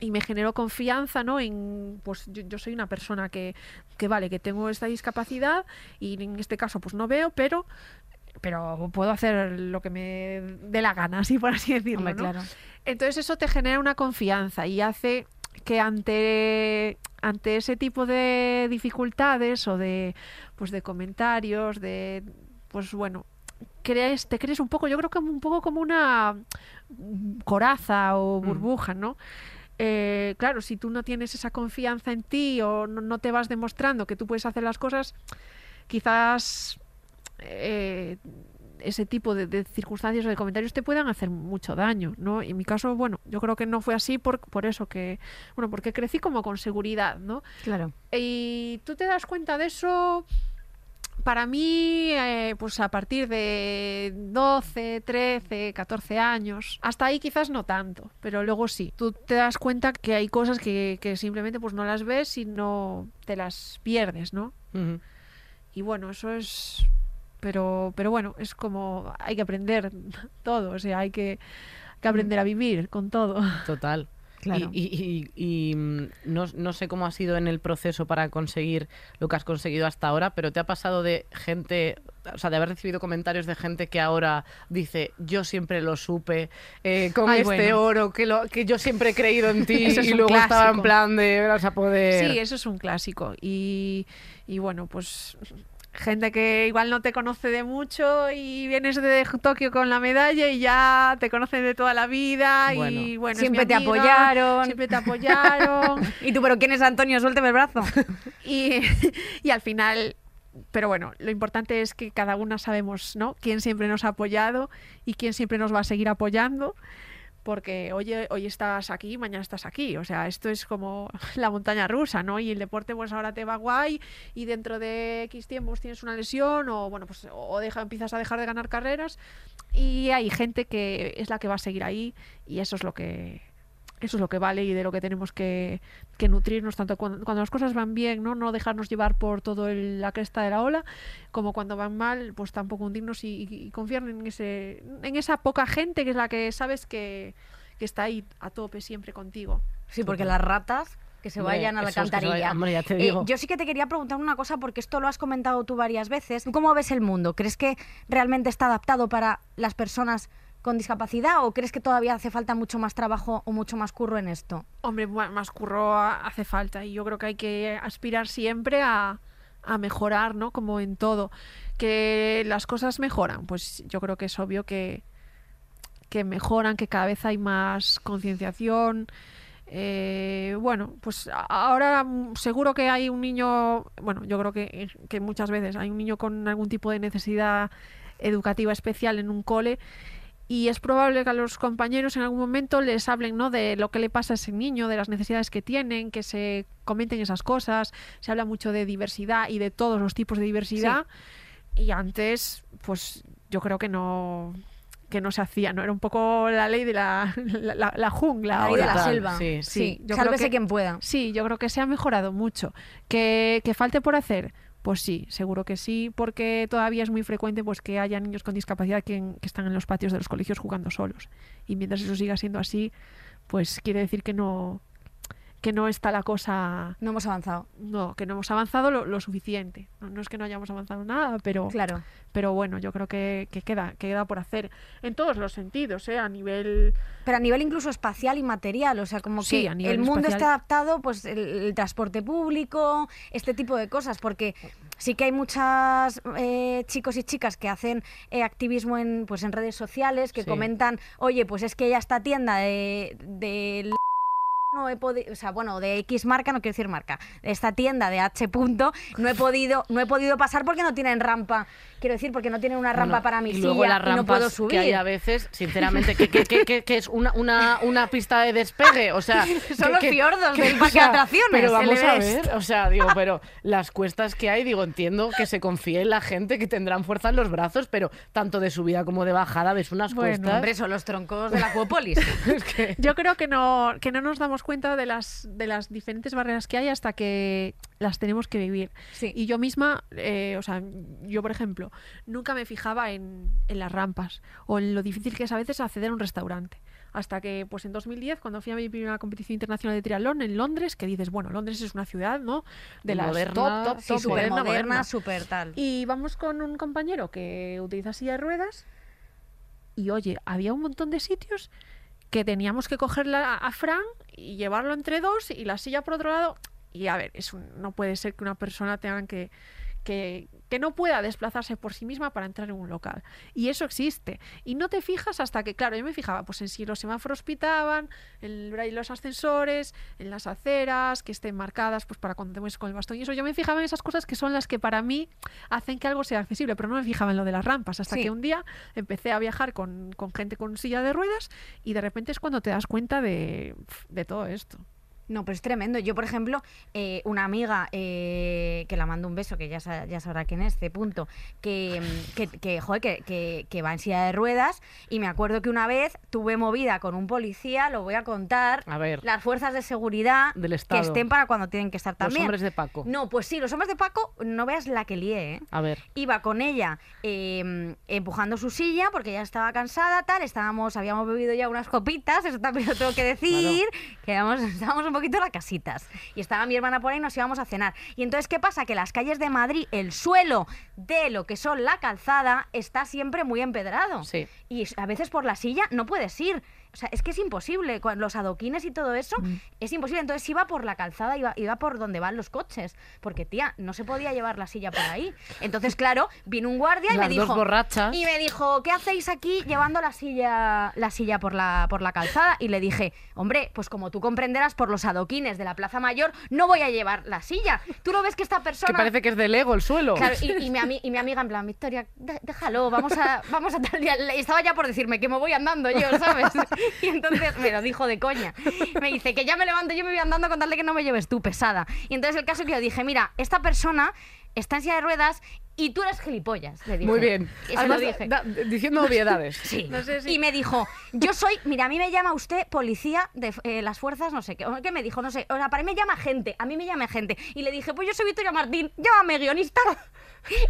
y me generó confianza, ¿no? En, pues yo, yo soy una persona que, que vale, que tengo esta discapacidad y en este caso pues no veo, pero pero puedo hacer lo que me dé la gana, así por así decirlo. Hombre, ¿no? claro. Entonces eso te genera una confianza y hace que ante, ante ese tipo de dificultades o de pues de comentarios, de pues bueno, crees, te crees un poco, yo creo que un poco como una coraza o Mm. burbuja, ¿no? eh, claro, si tú no tienes esa confianza en ti o no, no te vas demostrando que tú puedes hacer las cosas, quizás eh, ese tipo de, de circunstancias o de comentarios te puedan hacer mucho daño, ¿no? Y en mi caso, bueno, yo creo que no fue así por, por eso que, bueno, porque crecí como con seguridad, ¿no? Claro. Y tú te das cuenta de eso, para mí, eh, pues a partir de 12, 13, 14 años, hasta ahí quizás no tanto, pero luego sí. Tú te das cuenta que hay cosas que, que simplemente pues no las ves y no te las pierdes, ¿no? Y bueno, eso es... Pero, pero bueno, es como hay que aprender <laughs> todo, o sea, hay que, que aprender a vivir con todo. Total. <laughs> Claro. Y, y- y- y, mm, no, no sé cómo ha sido en el proceso para conseguir lo que has conseguido hasta ahora, pero ¿te ha pasado de gente, o sea, de haber recibido comentarios de gente que ahora dice, yo siempre lo supe, eh, con Ay, este bueno. oro, que, lo, que yo siempre he creído en ti, <laughs> Eso es y luego estaba en plan de, vas a poder... Sí, eso es un clásico. Y, y bueno, pues gente que igual no te conoce de mucho y vienes de Tokio con la medalla y ya te conocen de toda la vida y Bueno. bueno, es Siempre mi te amiga, apoyaron. Siempre te apoyaron <laughs> ¿Y tú, pero quién es Antonio? Suélteme el brazo. <laughs> y, y al final... Pero bueno, lo importante es que cada una sabemos, ¿no? Quién siempre nos ha apoyado y quién siempre nos va a seguir apoyando. Porque hoy, hoy estás aquí, mañana estás aquí. O sea, esto es como <laughs> la montaña rusa, ¿no? Y el deporte, pues ahora te va guay y dentro de X tiempos tienes una lesión o, bueno, pues o deja, empiezas a dejar de ganar carreras. Y hay gente que es la que va a seguir ahí y eso es lo que, eso es lo que vale y de lo que tenemos que, que nutrirnos tanto cuando, cuando las cosas van bien, ¿no? No dejarnos llevar por todo el- la cresta de la ola, como cuando van mal, pues tampoco hundirnos y, y- y confiar en ese, en esa poca gente que es la que sabes que, que está ahí a tope siempre contigo. Sí, porque las ratas que se Hombre, vayan a la cantarilla. vayan- hombre, ya te Eh, yo sí que te quería preguntar una cosa, porque esto lo has comentado tú varias veces. ¿Tú ¿Cómo ves el mundo? ¿Crees que realmente está adaptado para las personas con discapacidad o crees que todavía hace falta mucho más trabajo o mucho más curro en esto? Hombre, más curro ha- hace falta y yo creo que hay que aspirar siempre a, a mejorar, ¿no? Como en todo. Que las cosas mejoran, pues yo creo que es obvio que, que mejoran, que cada vez hay más concienciación. Eh, bueno, pues ahora seguro que hay un niño, bueno, yo creo que, que muchas veces hay un niño con algún tipo de necesidad educativa especial en un cole y es probable que a los compañeros en algún momento les hablen ¿no? de lo que le pasa a ese niño, de las necesidades que tienen, que se comenten esas cosas. Se habla mucho de diversidad y de todos los tipos de diversidad. Y antes, pues yo creo que no que no se hacía, ¿no? Era un poco la ley de la, la, la- la jungla. La ley de la selva. sí. Sí, yo creo que- quien pueda. Sí, yo creo que se ha mejorado mucho. ¿Que, que falte por hacer? Pues sí, seguro que sí, porque todavía es muy frecuente pues que haya niños con discapacidad que, que están en los patios de los colegios jugando solos. Y mientras eso siga siendo así, pues quiere decir que no que no está la cosa No hemos avanzado. no que no hemos avanzado lo, lo suficiente no, no es que no hayamos avanzado nada pero Claro. pero bueno yo creo que, que queda que queda por hacer en todos los sentidos ¿eh? a nivel Pero a nivel incluso espacial y material, o sea, como Sí, que a nivel el mundo está adaptado, pues el, el transporte público, este tipo de cosas, porque sí que hay muchas eh, chicos y chicas que hacen eh, activismo en, pues en redes sociales, que Sí. comentan, oye, pues es que ya esta tienda de, de no he podido, o sea, bueno, de X marca, no quiero decir marca, de esta tienda de H punto, no he podido, no he podido pasar porque no tienen rampa, quiero decir, porque no tienen una rampa Bueno, para mi y silla luego las y no rampas puedo subir. que hay a veces, sinceramente, que, que, que- que- que es una, una, una pista de despegue, o sea... <laughs> Son que- los fiordos que- del o parque de sea, atracciones, Pero vamos a ver, o sea, digo, <laughs> pero las cuestas que hay, digo, entiendo que se confíe en la gente, que tendrán fuerza en los brazos, pero tanto de subida como de bajada ves unas Bueno, cuestas... Hombre, son los troncos de la Acuópolis. <laughs> es que- Yo creo que no, que no nos damos cuenta de las, de las diferentes barreras que hay hasta que las tenemos que vivir. Sí. Y yo misma, eh, o sea, yo por ejemplo, nunca me fijaba en, en las rampas o en lo difícil que es a veces acceder a un restaurante. Hasta que, pues en 2010, cuando fui a mi primera competición internacional de triatlón en Londres, que dices, bueno, Londres es una ciudad, ¿no? De top, top, sí, top, sí. súper moderna, moderna, súper tal. Y vamos con un compañero que utiliza silla de ruedas. Y oye, había un montón de sitios que teníamos que cogerla a Fran y llevarlo entre dos y la silla por otro lado. Y a ver, es un- no puede ser que una persona tenga que, que, que no pueda desplazarse por sí misma para entrar en un local. Y eso existe. Y no te fijas hasta que, claro, yo me fijaba pues en si los semáforos pitaban, en los ascensores, en las aceras, que estén marcadas pues para cuando te mueves con el bastón. Y eso yo me fijaba en esas cosas que son las que para mí hacen que algo sea accesible, pero no me fijaba en lo de las rampas. Hasta Sí. que un día empecé a viajar con, con gente con silla de ruedas y de repente es cuando te das cuenta de, de todo esto. No, pero es tremendo. Yo, por ejemplo, eh, una amiga eh, que la mando un beso, que ya, sa- ya sabrá quién es, de punto, que, mm, que, que, joder, que, que- que va en silla de ruedas. Y me acuerdo que una vez tuve movida con un policía, lo voy a contar. A ver. Las fuerzas de seguridad Del que estén para cuando tienen que estar Los también. hombres de Paco. No, pues sí, los hombres de Paco, no veas la que lié, ¿eh? A ver. Iba con ella eh, empujando su silla porque ya estaba cansada, tal. Estábamos, habíamos bebido ya unas copitas, eso también lo tengo que decir. Que éramos- <laughs> estábamos un poquito casitas. Y estaba mi hermana por ahí y nos íbamos a cenar. Y entonces, ¿qué pasa? Que las calles de Madrid, el suelo de lo que son la calzada, está siempre muy empedrado. Sí. Y a veces por la silla no puedes ir. O sea, es que es imposible. Con los adoquines y todo eso, Mm. es imposible. Entonces iba por la calzada, iba, iba por donde van los coches. Porque, tía, no se podía llevar la silla por ahí. Entonces, claro, vino un guardia y Las me dijo. borrachas. Y me dijo, ¿qué hacéis aquí llevando la silla, la silla por la, por la calzada? Y le dije, hombre, pues como tú comprenderás por los adoquines de la Plaza Mayor, no voy a llevar la silla. Tú lo ves que esta persona. Que parece que es de Lego el suelo. Claro, y, y mi y mi amiga en plan, Victoria, déjalo, vamos a, vamos a tal día. Y estaba ya por decirme que me voy andando yo, ¿sabes? <laughs> Y entonces me lo dijo de coña. Me dice que ya me levanto, yo me voy andando con tal de que no me lleves tú, pesada. Y entonces el caso que yo dije, mira, esta persona está en silla de ruedas y tú eres gilipollas, le dije. Muy bien. Y se Además, lo dije. da- diciendo obviedades. Sí. No sé si- Y me dijo, yo soy, mira, a mí me llama usted policía de eh, las fuerzas, no sé qué. ¿Qué me dijo? No sé. O sea, para mí me llama gente, a mí me llama gente. Y le dije, pues yo soy Victoria Martín, llámame guionista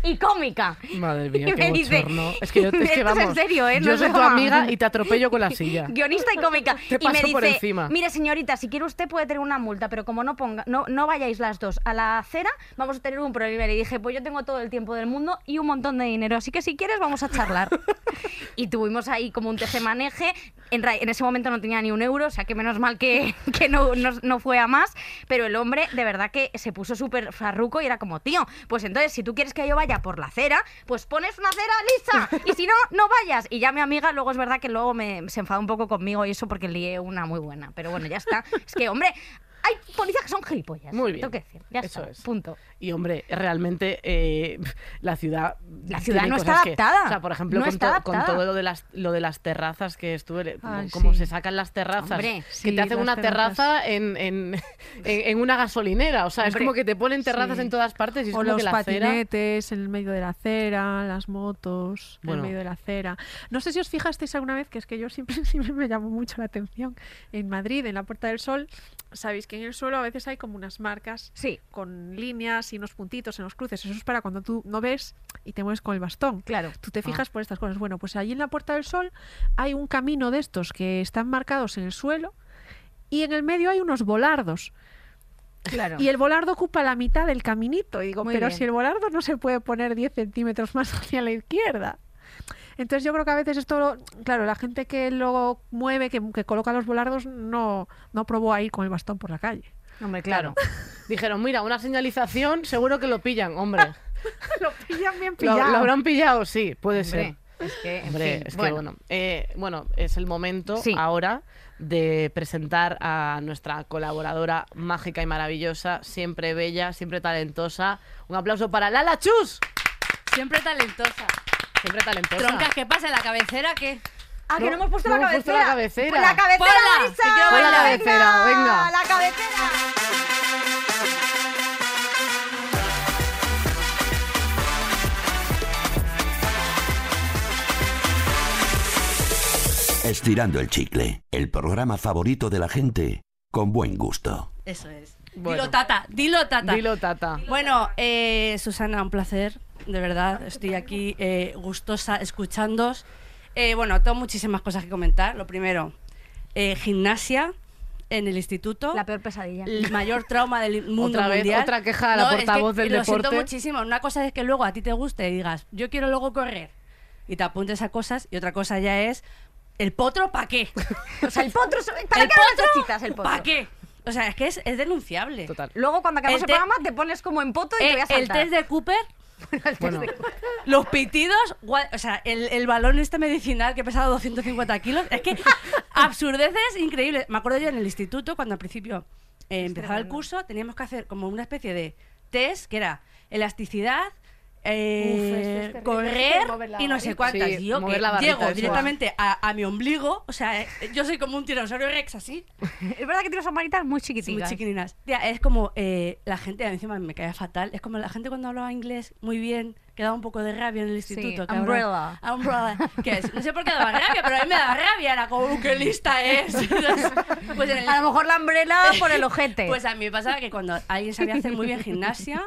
y cómica. Madre mía, Y qué me dice. Es que yo es esto que es vamos. en serio, ¿eh? No Yo soy tu amiga y te atropello con la silla. <laughs> Guionista y cómica. Te y me paso dice, por encima. mire señorita, si quiere usted puede tener una multa, pero como no ponga, no, no vayáis las dos a la acera, vamos a tener un problema. Y le dije, pues yo tengo todo el tiempo del mundo y un montón de dinero, así que si quieres vamos a charlar. <laughs> y tuvimos ahí como un tejemaneje. En, ra- en ese momento no tenía ni un euro, o sea que menos mal que, <laughs> que no, no, no fue a más. Pero el hombre de verdad que se puso súper farruco y era como, tío, pues entonces si tú quieres que yo vaya por la acera, pues pones una acera lisa. Y si no, no vayas. Y ya mi amiga luego es verdad que luego me, se enfadó un poco conmigo y eso porque lié una muy buena. Pero bueno, ya está. Es que, hombre, hay policías que son gilipollas. Muy bien. Tengo que decir. Ya Eso está. es. Punto. Y hombre, realmente eh, la ciudad. La ciudad no está que- adaptada. o sea, por ejemplo, No con, to- todo lo de las lo de las terrazas que estuve. Ay, como sí. se sacan las terrazas. Hombre, que sí, te hacen una terrazas. terraza en, en, <laughs> en- en una gasolinera. O sea, es como que te ponen terrazas sí. en todas partes y es o como los que la acera. patinetes en el medio de la acera, las motos Bueno. en el medio de la acera. No sé si os fijasteis alguna vez que es que yo siempre, <laughs> siempre me llamó mucho la atención. En Madrid, en la Puerta del Sol, sabéis que en el suelo a veces hay como unas marcas Sí, con líneas y unos puntitos en los cruces. Eso es para cuando tú no ves y te mueves con el bastón. claro. Tú te fijas por estas cosas. Bueno, pues allí en la Puerta del Sol hay un camino de estos que están marcados en el suelo y en el medio hay unos volardos. Claro. Y el volardo ocupa la mitad del caminito. Y digo, Muy pero bien. si el volardo no se puede poner 10 centímetros más <laughs> hacia la izquierda. Entonces yo creo que a veces esto, lo- claro, la gente que lo mueve, que, que coloca los volardos, no, no probó a ir con el bastón por la calle. Hombre, claro. <laughs> Dijeron, mira, una señalización, seguro que lo pillan, hombre. <laughs> lo pillan bien <laughs> ¿Lo, pillado. lo habrán pillado? Sí, puede ser. Es que, en Hombre, fin, es que bueno, eh, bueno, es el momento Sí. ahora de presentar a nuestra colaboradora mágica y maravillosa, siempre bella, siempre talentosa. Un aplauso para Lala Chus. Siempre talentosa. Siempre talentosa. Troncas, ¿qué pasa? ¿En la cabecera qué? Ah, que No, no hemos puesto no la hemos puesto cabecera. la cabecera. Pues la cabecera, Ponla, Marisa. que la cabecera, venga. La cabecera. Estirando el chicle, el programa favorito de la gente con buen gusto. Eso es. Bueno. Dilo, tata. Dilo, tata. Dilo, Tata. Bueno, eh, Susana, un placer, de verdad. Estoy aquí eh, gustosa escuchándos. Eh, bueno, tengo muchísimas cosas que comentar. Lo primero, eh, gimnasia en el instituto. La peor pesadilla. el mayor trauma del <laughs> mundo Otra vez, mundial. otra queja a la es que portavoz del lo siento deporte. muchísimo. Una cosa es que luego a ti te guste y digas, yo quiero luego correr y te apuntes a cosas y otra cosa ya es, ¿el potro para qué? <laughs> O sea, el potro. ¿Para ¿El qué potro? necesitas el potro? ¿Para qué? O sea, es que es, es denunciable. Total. Luego, cuando acabamos El el, te- programa, te pones como en poto y te Eh, voy a el saltar. test de Cooper Bueno, Los pitidos, gua- o sea, el, el balón este medicinal que pesaba 250 kilos, es que <laughs> absurdeces increíbles. Me acuerdo yo en el instituto, cuando al principio eh, empezaba el curso, teníamos que hacer como una especie de test que era elasticidad, eh, Uf, es correr y no sé cuántas. Sí, yo que llego directamente a, a mi ombligo, o sea, eh, yo soy como un tiranosaurio rex así, <laughs> Es verdad que tienes manitas muy muy chiquititas. chiquitinas. Tía, es como eh, la gente, encima me caía fatal, es como la gente cuando hablaba inglés muy bien, que daba un poco de rabia en el instituto. que umbrella. Umbrella. Que es, no sé por qué daba rabia, pero a mí me daba rabia, era como, "Uh, qué lista es. <laughs> Entonces, pues, en el- A lo mejor la umbrella por el ojete. <laughs> pues a mí me pasaba que cuando alguien sabía hacer muy bien gimnasia,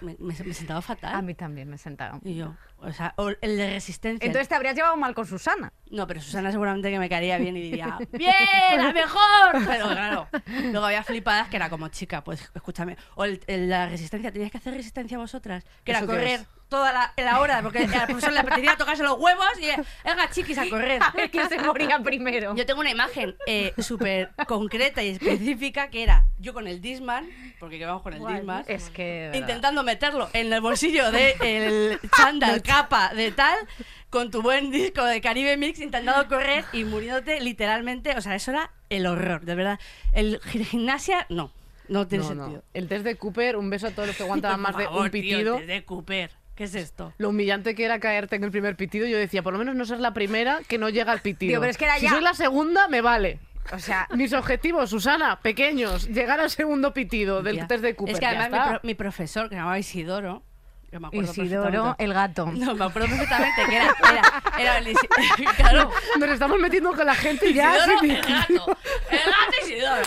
me, sentaba fatal. a mí también me sentaron. Y yo, o sea, o el de resistencia. Entonces te habrías llevado mal con Susana. No, pero Susana seguramente que me caería bien y diría, <laughs> ¡Bien! ¡La mejor! Pero claro, luego había flipadas que era como, chica, pues escúchame. O el- el- la resistencia, ¿teníais que hacer resistencia vosotras? Que era ¿Eso qué correr? Toda la, la hora, porque al profesor le apetecía tocarse los huevos y, venga, chiquis, a correr. A ver quién se moría primero. Yo tengo una imagen eh, súper concreta y específica que era yo con el Disman, porque vamos con el Disman, Es que. de verdad. intentando meterlo en el bolsillo del chándal, capa de tal, con tu buen disco de Caribe Mix, intentando correr y muriéndote literalmente. O sea, eso era el horror, de verdad. El gi- gimnasia, no, no tiene no, no. sentido. El test de Cooper, un beso a todos los que aguantaban <laughs> más de un tío, pitido. de Cooper. ¿Qué es esto? Lo humillante que era caerte en el primer pitido, yo decía, por lo menos no ser la primera que no llega al pitido. Pero es que era si ya- soy la segunda, me vale. O sea, Mis objetivos, Susana, pequeños, llegar al segundo pitido del Tía. test de Cooper. Es que ya además mi, está. pro- mi profesor, que se llamaba Isidoro, que me acuerdo Isidoro, el gato. No, me acuerdo perfectamente que era, era, era el Isi- <laughs> claro, Nos estamos metiendo con la gente ya. Isidoro, el gato. El gato Isidoro.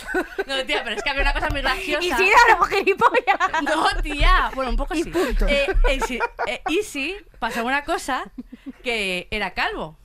No, tía, pero es que había una cosa muy graciosa. Isidoro, gilipollas. No, tía. Bueno, un poco sí. Eh, Isi- eh, Isi pasó una cosa que era calvo.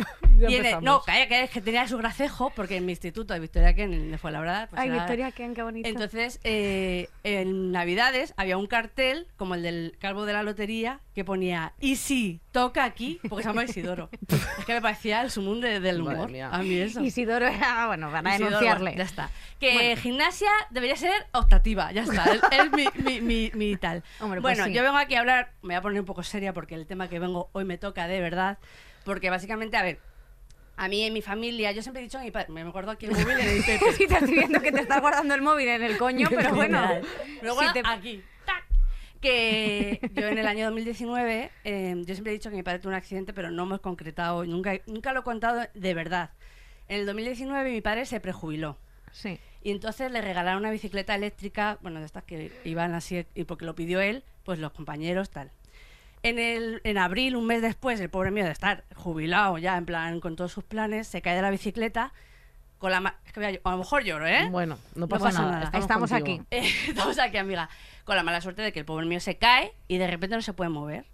<laughs> Ya Y en el- empezamos. no, calla, que es que tenía su gracejo, porque en mi instituto de Victoria Ken, de Fuenlabrada, pues Ay, era- Victoria, qué, qué bonito. Entonces, eh, en Navidades había un cartel, como el del calvo de la lotería, que ponía, y si toca aquí, porque se llama Isidoro. <laughs> es que me parecía el sumum de- del humor. A mí eso. Isidoro era, bueno, van a Isidoro, denunciarle. bueno, ya está. Que gimnasia debería ser optativa, ya está. Es, es mi, mi, mi, mi tal. Hombre, pues bueno, sí. yo vengo aquí a hablar, me voy a poner un poco seria porque el tema que vengo hoy me toca de verdad. Porque básicamente, a ver, a mí en mi familia, yo siempre he dicho a mi padre, me acuerdo aquí el <laughs> móvil en el Pepe. Sí, te estoy viendo que te estás guardando el móvil en el coño, pero bueno. Pero si bueno, te- aquí. ¡tac! Que yo en el año 2019, eh, yo siempre he dicho que mi padre tuvo un accidente, pero no hemos concretado, nunca, nunca lo he contado de verdad. En el 2019 mi padre se prejubiló. Sí. Y entonces le regalaron una bicicleta eléctrica, bueno, de estas que iban así, y porque lo pidió él, pues los compañeros, tal. En, el, en abril, un mes después, el pobre mío de estar jubilado ya, en plan, con todos sus planes, se cae de la bicicleta con la Es que a, lo mejor lloro, ¿eh? Bueno, no No pasa, nada. nada. Estamos aquí. Eh, <laughs> estamos aquí, amiga, con la mala suerte de que el pobre mío se cae y de repente no se puede mover.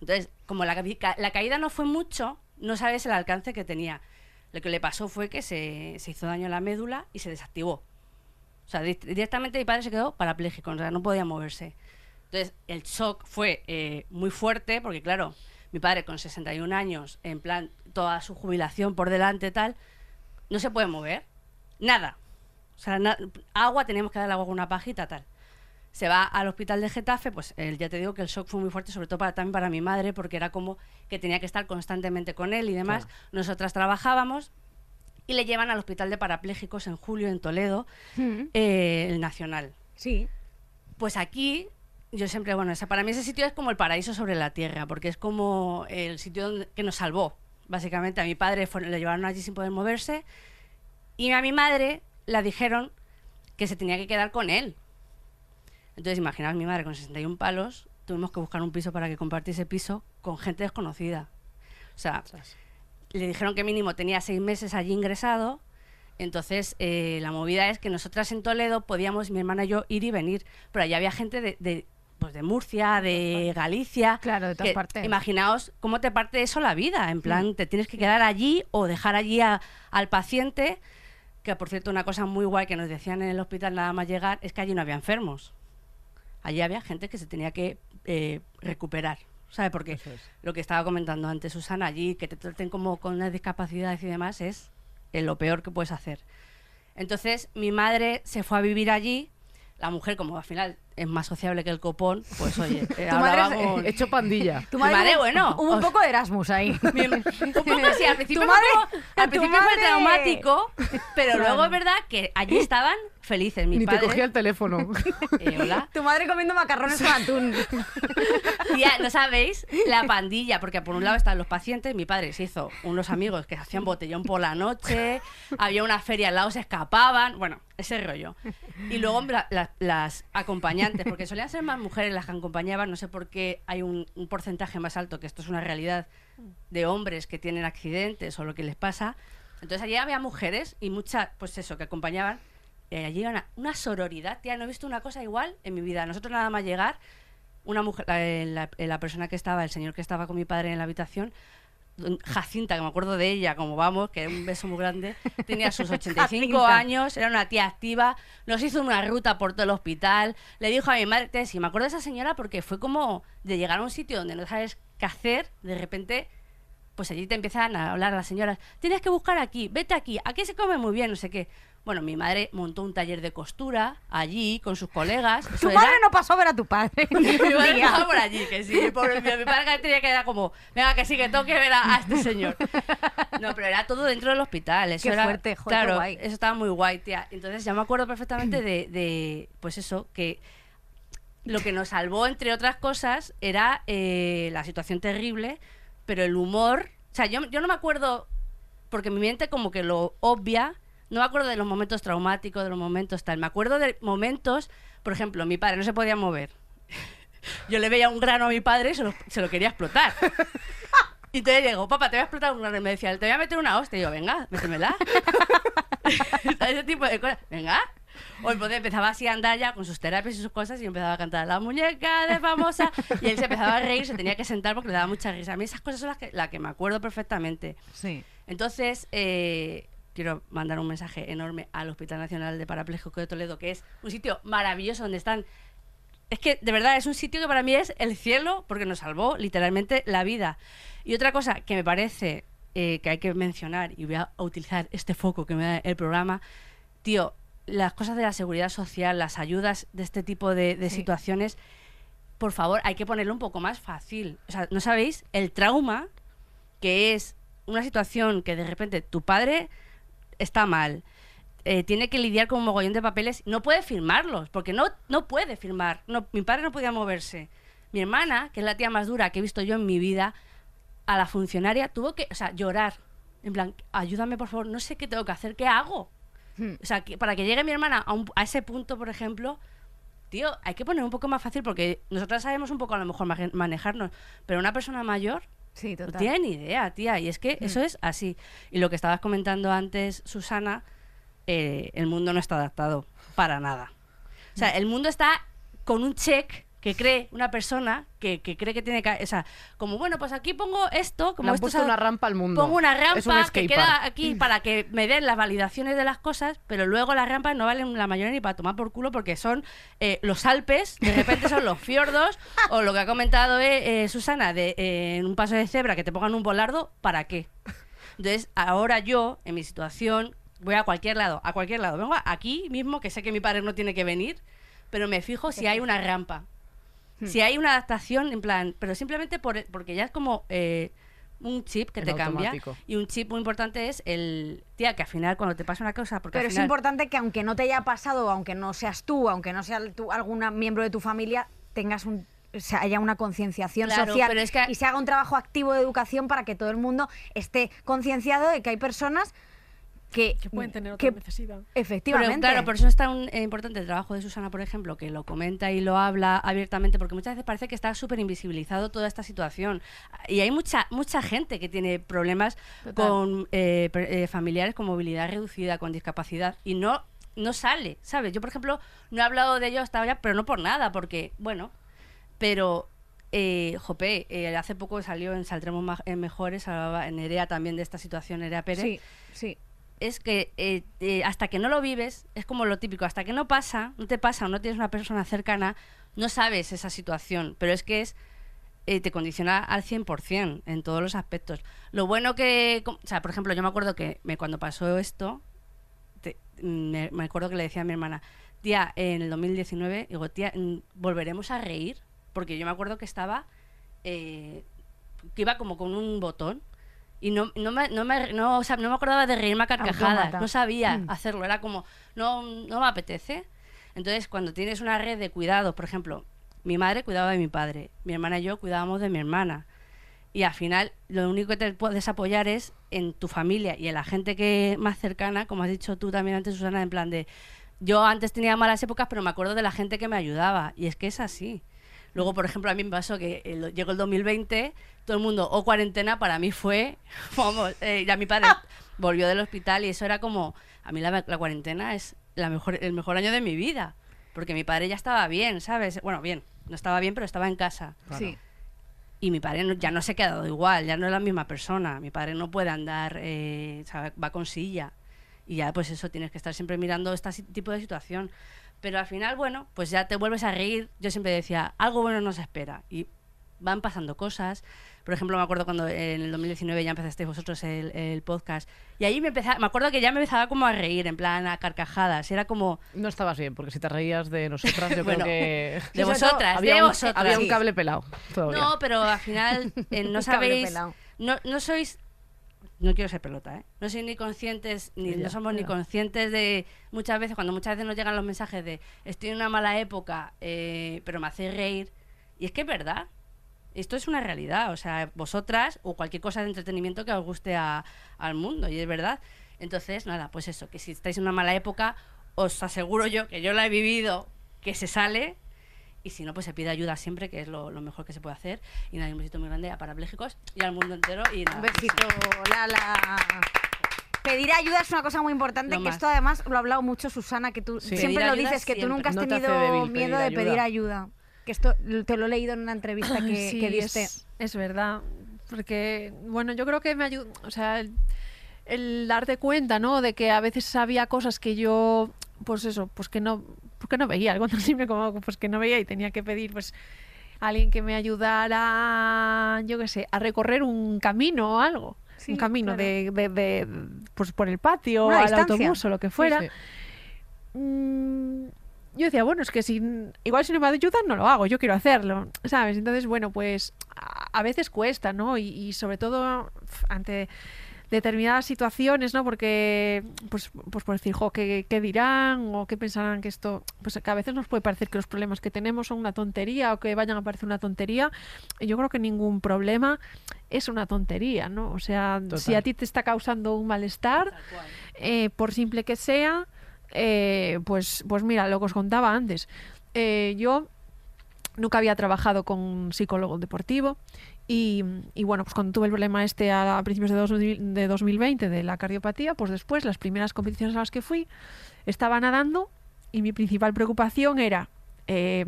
Entonces, como la, la caída no fue mucho, no sabes el alcance que tenía. Lo que le pasó fue que se, se hizo daño a la médula y se desactivó. O sea, di- directamente mi padre se quedó parapléjico, o sea, no podía moverse. Entonces, el shock fue eh, muy fuerte, porque claro, mi padre con 61 años, en plan, toda su jubilación por delante, tal, no se puede mover. Nada. O sea, na- agua, teníamos que darle agua con una pajita, tal. Se va al hospital de Getafe, pues él, ya te digo que el shock fue muy fuerte, sobre todo para, también para mi madre, porque era como que tenía que estar constantemente con él y demás. Nosotras trabajábamos y le llevan al hospital de parapléjicos en julio en Toledo, Mm, eh, el Nacional. Sí. Pues aquí, yo siempre, bueno, esa, para mí ese sitio es como el paraíso sobre la tierra, porque es como el sitio donde- que nos salvó. Básicamente, a mi padre fue- le llevaron allí sin poder moverse y a mi madre la dijeron que se tenía que quedar con él. Entonces, imaginaos mi madre con 61 palos, tuvimos que buscar un piso para que compartiese piso con gente desconocida. O sea, le dijeron que mínimo tenía seis meses allí ingresado. Entonces, eh, la movida es que nosotras en Toledo podíamos, mi hermana y yo, ir y venir. Pero allá había gente de, de, pues de Murcia, de Galicia. Claro, de todas que partes. Imaginaos cómo te parte eso la vida. En plan, te tienes que quedar allí o dejar allí a- al paciente. Que por cierto, una cosa muy guay que nos decían en el hospital nada más llegar es que allí no había enfermos. Allí había gente que se tenía que eh, recuperar. ¿Sabe? Porque es. lo que estaba comentando antes Susana, allí que te traten como con unas discapacidades y demás es eh, lo peor que puedes hacer. Entonces mi madre se fue a vivir allí, la mujer como al final es más sociable que el copón, pues oye, <laughs> eh, Tu madre es- Hecho pandilla. <laughs> Tu madre, hubo- bueno, Hubo un poco de Erasmus ahí. <laughs> un poco sí, al principio, Tu madre- fue, como- al principio fue madre- traumático, pero luego es verdad que allí estaban felices. Mi Ni padre, te cogía el teléfono. eh, hola. Tu madre comiendo macarrones con atún. Tía, no sabéis la pandilla, porque por un lado están los pacientes, mi padre se hizo unos amigos que hacían botellón por la noche, había una feria al lado, se escapaban, bueno, ese rollo. Y luego la- la- las acompañantes, porque solían ser más mujeres las que acompañaban, no sé por qué hay un, porcentaje más alto, que esto es una realidad, de hombres que tienen accidentes o lo que les pasa. Entonces allí había mujeres y muchas, pues eso, que acompañaban. Eh, allí era una, una sororidad, tía, no he visto una cosa igual en mi vida. Nosotros nada más llegar, una mujer, la, la- la persona que estaba, el señor que estaba con mi padre en la habitación, Jacinta, que me acuerdo de ella, como vamos, que era un beso muy grande, tenía sus <laughs> 85 Jacinta. años, era una tía activa, nos hizo una ruta por todo el hospital, le dijo a mi madre, "Tía, sí, me acuerdo de esa señora porque fue como de llegar a un sitio donde no sabes qué hacer, de repente pues allí te empiezan a hablar las señoras, tienes que buscar aquí, vete aquí, aquí se come muy bien, no sé qué. Bueno, mi madre montó un taller de costura allí con sus colegas. Tu Eso era- madre no pasó a ver a tu padre. <laughs> mi madre Tía. estaba por allí, que sí, pobre mío. Mi padre tenía que dar como, venga, que sí, que tengo que ver a, a este señor. No, pero era todo dentro del hospital. Eso Qué era, fuerte, joder, Claro, guay. eso estaba muy guay, tía. Entonces ya me acuerdo perfectamente <clears throat> de, de, pues eso, que lo que nos salvó, entre otras cosas, era eh, la situación terrible, pero el humor. O sea, yo, yo no me acuerdo, porque mi mente como que lo obvia, no me acuerdo de los momentos traumáticos, de los momentos tal. Me acuerdo de momentos, por ejemplo, mi padre no se podía mover. <laughs> Yo le veía un grano a mi padre y se lo, se lo quería explotar. <laughs> Y entonces le digo, papá, te voy a explotar un grano. Y me decía, te voy a meter una hostia. Y yo, venga, métemela. <laughs> Ese tipo de cosas. Venga. O entonces empezaba así a andar ya con sus terapias y sus cosas y empezaba a cantar la muñeca de famosa y él se empezaba a reír, se tenía que sentar porque le daba mucha risa. A mí esas cosas son las que, las que me acuerdo perfectamente. Sí. Entonces, eh, quiero mandar un mensaje enorme al Hospital Nacional de Parapléjicos de Toledo, que es un sitio maravilloso donde están... Es que, de verdad, es un sitio que para mí es el cielo porque nos salvó literalmente la vida. Y otra cosa que me parece eh, que hay que mencionar, y voy a utilizar este foco que me da el programa, tío, las cosas de la seguridad social, las ayudas de este tipo de, de Sí. situaciones, por favor, hay que ponerlo un poco más fácil. O sea, ¿no sabéis el trauma que es una situación que de repente tu padre está mal, eh, tiene que lidiar con un mogollón de papeles, no puede firmarlos, porque no, no puede firmar. No, mi padre no podía moverse. Mi hermana, que es la tía más dura que he visto yo en mi vida, a la funcionaria tuvo que, o sea, llorar. En plan, ayúdame por favor, no sé qué tengo que hacer, ¿qué hago? O sea, que- para que llegue mi hermana a, un- a ese punto, por ejemplo, tío, hay que poner un poco más fácil porque nosotras sabemos un poco a lo mejor manejarnos, pero una persona mayor Sí, no total. tiene ni idea, tía. Y es que eso es así. Y lo que estabas comentando antes, Susana, eh, el mundo no está adaptado para nada. O sea, el mundo está con un check que cree una persona que, que cree que tiene que... O sea, como, bueno, pues aquí pongo esto, como Le han esto puesto una rampa al mundo. Pongo una un rampa que queda aquí para que me den las validaciones de las cosas, pero luego las rampas no valen la mayoría ni para tomar por culo porque son eh, los Alpes, de repente son los fiordos, o lo que ha comentado eh, eh, Susana, de eh, en un paso de cebra que te pongan un volardo, ¿para qué? Entonces, ahora yo, en mi situación, voy a cualquier lado, a cualquier lado. Vengo aquí mismo, que sé que mi padre no tiene que venir, pero me fijo si hay una rampa. Si hay una adaptación, en plan, pero simplemente por, porque ya es como eh, un chip que te cambia. Y un chip muy importante es el, tía, que al final cuando te pasa una cosa, porque Pero al es importante que aunque no te haya pasado, aunque no seas tú, aunque no sea tu, algún miembro de tu familia, tengas un o sea, haya una concienciación Claro, social pero es que- y se haga un trabajo activo de educación para que todo el mundo esté concienciado de que hay personas que, Que pueden tener otra que- necesidad. efectivamente Pero claro, por eso está un, eh, importante el trabajo de Susana, por ejemplo, que lo comenta y lo habla abiertamente, porque muchas veces parece que está súper invisibilizado toda esta situación. Y hay mucha mucha gente que tiene problemas Total. con eh, eh, familiares con movilidad reducida, con discapacidad, y no, no sale, ¿sabes? Yo, por ejemplo, no he hablado de ello hasta ahora, pero no por nada, porque, bueno, pero... Eh, Jope, eh, hace poco salió en Saldremos Ma- eh, Mejores, hablaba Nerea también de esta situación, Nerea Pérez sí, sí. Es que eh, eh, hasta que no lo vives, es como lo típico, hasta que no pasa, no te pasa o no tienes una persona cercana, no sabes esa situación, pero es que es eh, te condiciona al 100% en todos los aspectos. Lo bueno que, o sea, por ejemplo, yo me acuerdo que me, cuando pasó esto, me, me acuerdo que le decía a mi hermana, tía, en el 2019, digo, tía, mm, ¿volveremos a reír? Porque yo me acuerdo que estaba, que iba como con un botón y no, no, me, no, me, no, o sea, no me acordaba de reírme a carcajadas, no sabía Mm. hacerlo, era como, no, no me apetece. Entonces, cuando tienes una red de cuidados, por ejemplo, mi madre cuidaba de mi padre, mi hermana y yo cuidábamos de mi hermana. Y al final, lo único que te puedes apoyar es en tu familia y en la gente que más cercana, como has dicho tú también antes, Susana, en plan de. Yo antes tenía malas épocas, pero me acuerdo de la gente que me ayudaba. Y es que es así. Luego, por ejemplo, a mí me pasó que el- llegó el 2020, todo el mundo, o cuarentena, para mí fue, <laughs> vamos, eh, ya mi padre volvió del hospital y eso era como, a mí la, la cuarentena es la mejor, el mejor año de mi vida, porque mi padre ya estaba bien, ¿sabes? Bueno, bien, no estaba bien, pero estaba en casa. Sí. Y mi padre no- ya no se ha quedado igual, ya no es la misma persona. Mi padre no puede andar, eh, sea, va con silla. Y ya, pues eso, tienes que estar siempre mirando este tipo de situación. Pero al final, bueno, pues ya te vuelves a reír. Yo siempre decía, algo bueno nos espera. Y van pasando cosas. Por ejemplo, me acuerdo cuando en el 2019 ya empezasteis vosotros el, el podcast. Y ahí me empezaba, me acuerdo que ya me empezaba como a reír, en plan a carcajadas. Era como, No estabas bien, porque si te reías de nosotras, yo <laughs> Bueno, creo que... de <laughs> vosotras, había, de un, vosotras. había un Sí. cable pelado todavía. No, pero al final eh, <laughs> no sabéis, no, no sois, no quiero ser pelota, ¿eh? No sois ni conscientes, ni Ya, no somos ni conscientes de muchas veces, cuando muchas veces nos llegan los mensajes de estoy en una mala época, eh, pero me hacéis reír. Y es que es verdad. Esto es una realidad, o sea, vosotras o cualquier cosa de entretenimiento que os guste a- al mundo, y es verdad. Entonces, nada, pues eso, que si estáis en una mala época, os aseguro yo que yo la he vivido, que se sale, y si no, pues se pide ayuda siempre, que es lo, lo mejor que se puede hacer. Y nada, un besito muy grande a parapléjicos y al mundo entero. Y nada, Un besito, Lala. Pedir ayuda es una cosa muy importante, Lo que más. esto además lo ha hablado mucho Susana, que tú Sí. siempre Pedir lo dices, que tú nunca has No te hace tenido débil miedo pedir de pedir ayuda. Que esto te lo he leído en una entrevista que, Sí, que diste. Es, es verdad. Porque, bueno, yo creo que me ayuda. O sea, el, el darte cuenta, ¿no? De que a veces había cosas que yo, pues eso, pues que no, pues que no veía. Algo <laughs> tan simple como pues que no veía y tenía que pedir, pues a alguien que me ayudara, yo qué sé, a recorrer un camino o algo. Sí, un camino claro. de, de- de, pues por el patio, Una al distancia. autobús o lo que fuera. Sí, Mm, yo decía, bueno, es que si, igual si no me ayudan no lo hago, yo quiero hacerlo, ¿sabes? Entonces, bueno, pues a, a veces cuesta, ¿no? Y, y sobre todo ante determinadas situaciones, ¿no? Porque, pues, pues por decir, jo, ¿qué, qué dirán? O qué pensarán que esto, pues que a veces nos puede parecer que los problemas que tenemos son una tontería o que vayan a parecer una tontería. Yo creo que ningún problema es una tontería, ¿no? O sea, si a ti te está causando un malestar, eh, por simple que sea, eh, pues, pues mira, lo que os contaba antes. Eh, yo nunca había trabajado con un psicólogo deportivo y, y bueno, pues cuando tuve el problema este a, principios de, dos- de 2020 de la cardiopatía, pues después las primeras competiciones a las que fui estaba nadando y mi principal preocupación era, eh,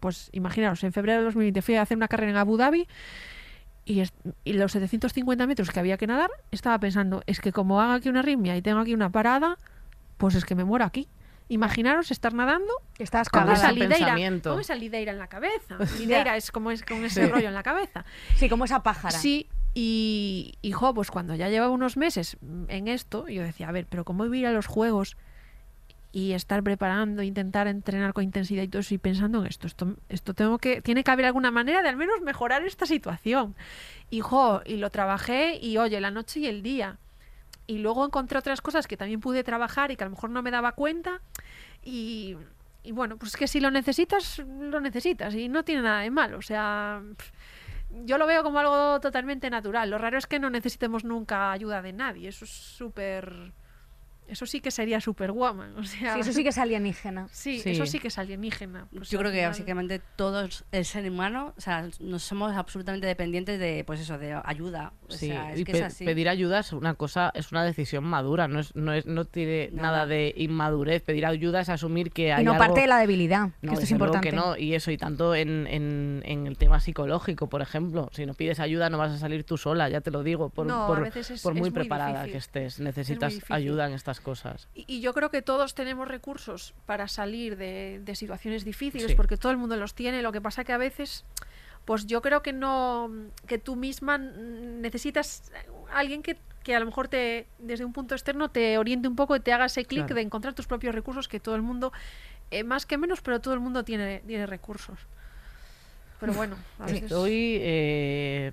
pues imaginaros, en febrero de 2020 fui a hacer una carrera en Abu Dhabi y, es- y los 750 metros que había que nadar, estaba pensando, es que como haga aquí una arritmia y tengo aquí una parada, pues es que me muero aquí. Imaginaros estar nadando estabas con esa de lideira, con esa lideira en la cabeza. <laughs> Lideira es como es con ese Sí. rollo en la cabeza. Sí, como esa pájara. Sí, y, y jo, pues cuando ya llevaba unos meses en esto, yo decía, a ver, pero ¿cómo voy a ir a los juegos y estar preparando, intentar entrenar con intensidad y todo eso y pensando en esto? Esto, esto tengo que, tiene que haber alguna manera de al menos mejorar esta situación. Y jo, y lo trabajé y oye, la noche y el día. Y luego encontré otras cosas que también pude trabajar y que a lo mejor no me daba cuenta. Y, bueno, pues es que si lo necesitas, lo necesitas y no tiene nada de malo. O sea, yo lo veo como algo totalmente natural. Lo raro es que no necesitemos nunca ayuda de nadie. Eso es súper... Eso sí que sería superwoman. O sea, Sí, eso sí que es alienígena. <laughs> sí, Sí. eso sí que es alienígena. Pues Yo creo que final- básicamente todos, el ser humano, o sea, nos somos absolutamente dependientes de, pues eso, de ayuda. O Sí, sea, es y que pe- es así. pedir ayuda es una cosa, es una decisión madura, no es, no es, no tiene Nada. nada. de inmadurez. Pedir ayuda es asumir que hay Y no algo- parte de la debilidad, que No, esto es importante. que no, y eso, y tanto en, en, en el tema psicológico, por ejemplo. Si no pides ayuda, no vas a salir tú sola, ya te lo digo, por, No, a por, veces es- por muy es muy preparada difícil. que estés. Necesitas ayuda en estas cosas. Y, y yo creo que todos tenemos recursos para salir de, de situaciones difíciles, Sí. porque todo el mundo los tiene. Lo que pasa que a veces, pues yo creo que no, que tú misma necesitas alguien que, que a lo mejor te desde un punto externo te oriente un poco y te haga ese clic Claro. de encontrar tus propios recursos que todo el mundo eh, más que menos pero todo el mundo tiene tiene recursos pero bueno a veces Estoy. eh,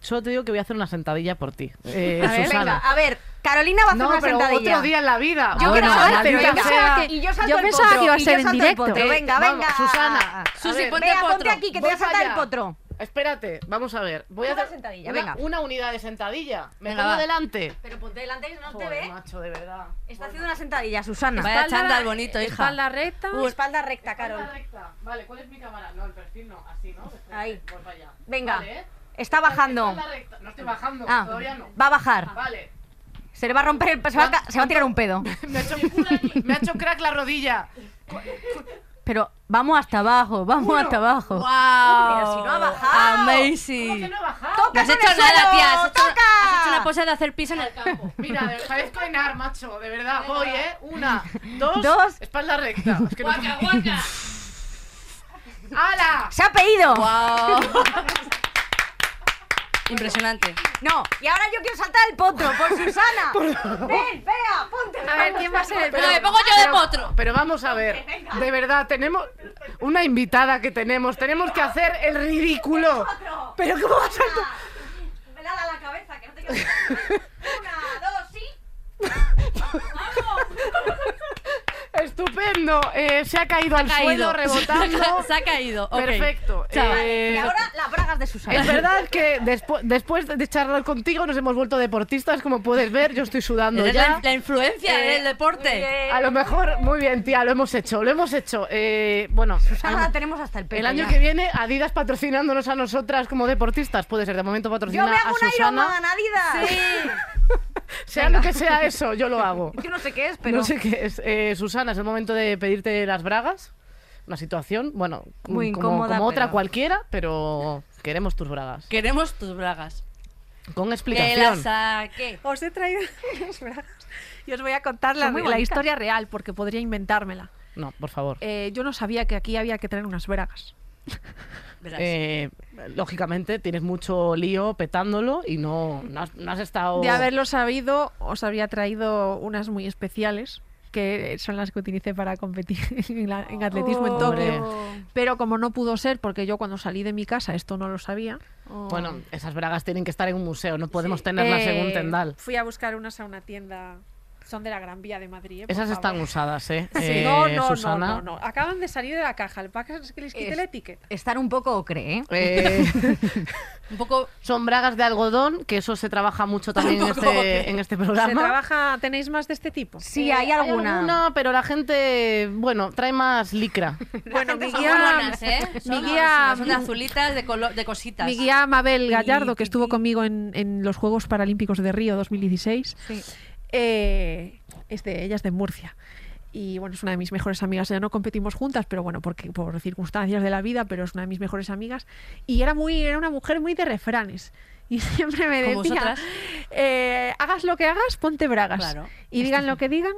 solo te digo que voy a hacer una sentadilla por ti. Eh, A ver, Susana. venga, a ver, Carolina va a hacer no, una pero sentadilla. otro día en la vida. Yo Bueno, quiero pero yo venga. pensaba que- y yo salto yo el pensaba potro, que iba a ser yo en salto el directo. potro. Venga, Vamos, venga. Susana. Susi, ponte Venga, potro. ponte aquí, que te Voy a saltar el potro. Espérate, vamos a ver. Voy a hacer sentadilla, una, venga. una unidad de sentadilla. Me Venga, pongo delante. Pero ponte delante que no te Joder, ve. macho, de verdad. Está haciendo una sentadilla, Susana. Vaya Espalda- chándal bonito, hija. espalda recta Uh, espalda recta, Carol. Espalda recta. Vale, ¿cuál es mi cámara? No, el perfil no, así, ¿no? Ahí. Venga. Está bajando. Espalda recta. No estoy bajando, Ah, todavía no. va a bajar. Vale. Se le va a romper el... Se va a, ca- se va a tirar un pedo. <laughs> Me ha, hecho, me ha hecho crack la rodilla. Pero vamos hasta abajo, vamos hasta abajo. ¡Wow! Pero si no ha bajado. ¿Cómo que Amazing. no he bajado? ¡Toca No has hecho nada, tía. Has hecho, ¡Toca! has hecho una pose de hacer pis en el campo. Mira, de- parezco Enar, macho, de verdad. Voy, ¿eh? Una, <laughs> dos, Dos. espalda recta. Es que no- ¡Guaca, guaca! <laughs> ¡Hala! ¡Se ha pedido! ¡Wow! Impresionante. No, y ahora yo quiero saltar el potro por Susana. <laughs> Ven, vea, ponte. a ver quién va a ser el Pero me pongo yo de potro. Pero vamos a ver, de verdad, tenemos una invitada que tenemos, tenemos que hacer el ridículo. Pero ¿cómo vas a...? Me da la cabeza, que no te quiero. <laughs> Una, dos, sí. Estupendo, eh, se ha caído al Caído. suelo rebotando. <laughs> Se ha caído. Perfecto. Chao. eh, Y ahora las bragas de Susana. Es verdad que despu- después de charlar contigo nos hemos vuelto deportistas, como puedes ver, yo estoy sudando ya. la, la influencia Eh, del deporte. A lo mejor, muy bien, tía, lo hemos hecho, lo hemos hecho. Eh, bueno, Susana la tenemos hasta el pelo. el año ya. que viene Adidas patrocinándonos a nosotras como deportistas, puede ser, de momento patrocina Yo me a hago un Susana. Ironman, Adidas. Sí. Sea lo que sea eso, yo lo hago. <laughs> Yo no sé qué es, pero... No sé qué es. Eh, Susana, es el momento de pedirte las bragas. Una situación, bueno, Muy como, incómoda, como otra pero- cualquiera, pero queremos tus bragas. Queremos tus bragas. Con explicación. las saque. os he traído <laughs> unas bragas y os voy a contar la, Son muy la bonitas. historia real porque podría inventármela No, por favor. Eh, yo no sabía que aquí había que traer unas bragas. <laughs> Eh, lógicamente tienes mucho lío petándolo y no, no, has, no has estado... de haberlo sabido os habría traído unas muy especiales que son las que utilicé para competir <laughs> en, la- en atletismo en Hombre. Tokio pero como no pudo ser porque yo cuando salí de mi casa esto no lo sabía Bueno, esas bragas tienen que estar en un museo, no podemos tenerlas en un Eh, tendal. Fui a buscar unas a una tienda. Son de la Gran Vía de Madrid. eh, por Esas favor. están usadas, ¿eh? Sí, Eh, no, no, Susana. no, no, no. Acaban de salir de la caja. El pack es que les quité Es- la etiqueta. Estar un poco ocre, ¿eh? Eh, <laughs> Un poco. son bragas de algodón, que eso se trabaja mucho también en este, en este programa. ¿Se trabaja? ¿Tenéis más de este tipo? Sí, Eh, hay alguna. pero la gente, bueno, trae más licra. <laughs> Bueno, mi Son guía, mi guía- son de azulitas, de, colo- de cositas. mi guía Mabel Gallardo, que estuvo conmigo en, en los Juegos Paralímpicos de Río 2016, Sí. Eh, es de, ella es de Murcia. Y bueno, es una de mis mejores amigas. Ya no competimos juntas, pero bueno, porque, por circunstancias de la vida, pero es una de mis mejores amigas. Y era muy, era una mujer muy de refranes. Y <laughs> siempre me decía, eh, hagas lo que hagas, ponte bragas. Claro. Y digan lo que digan,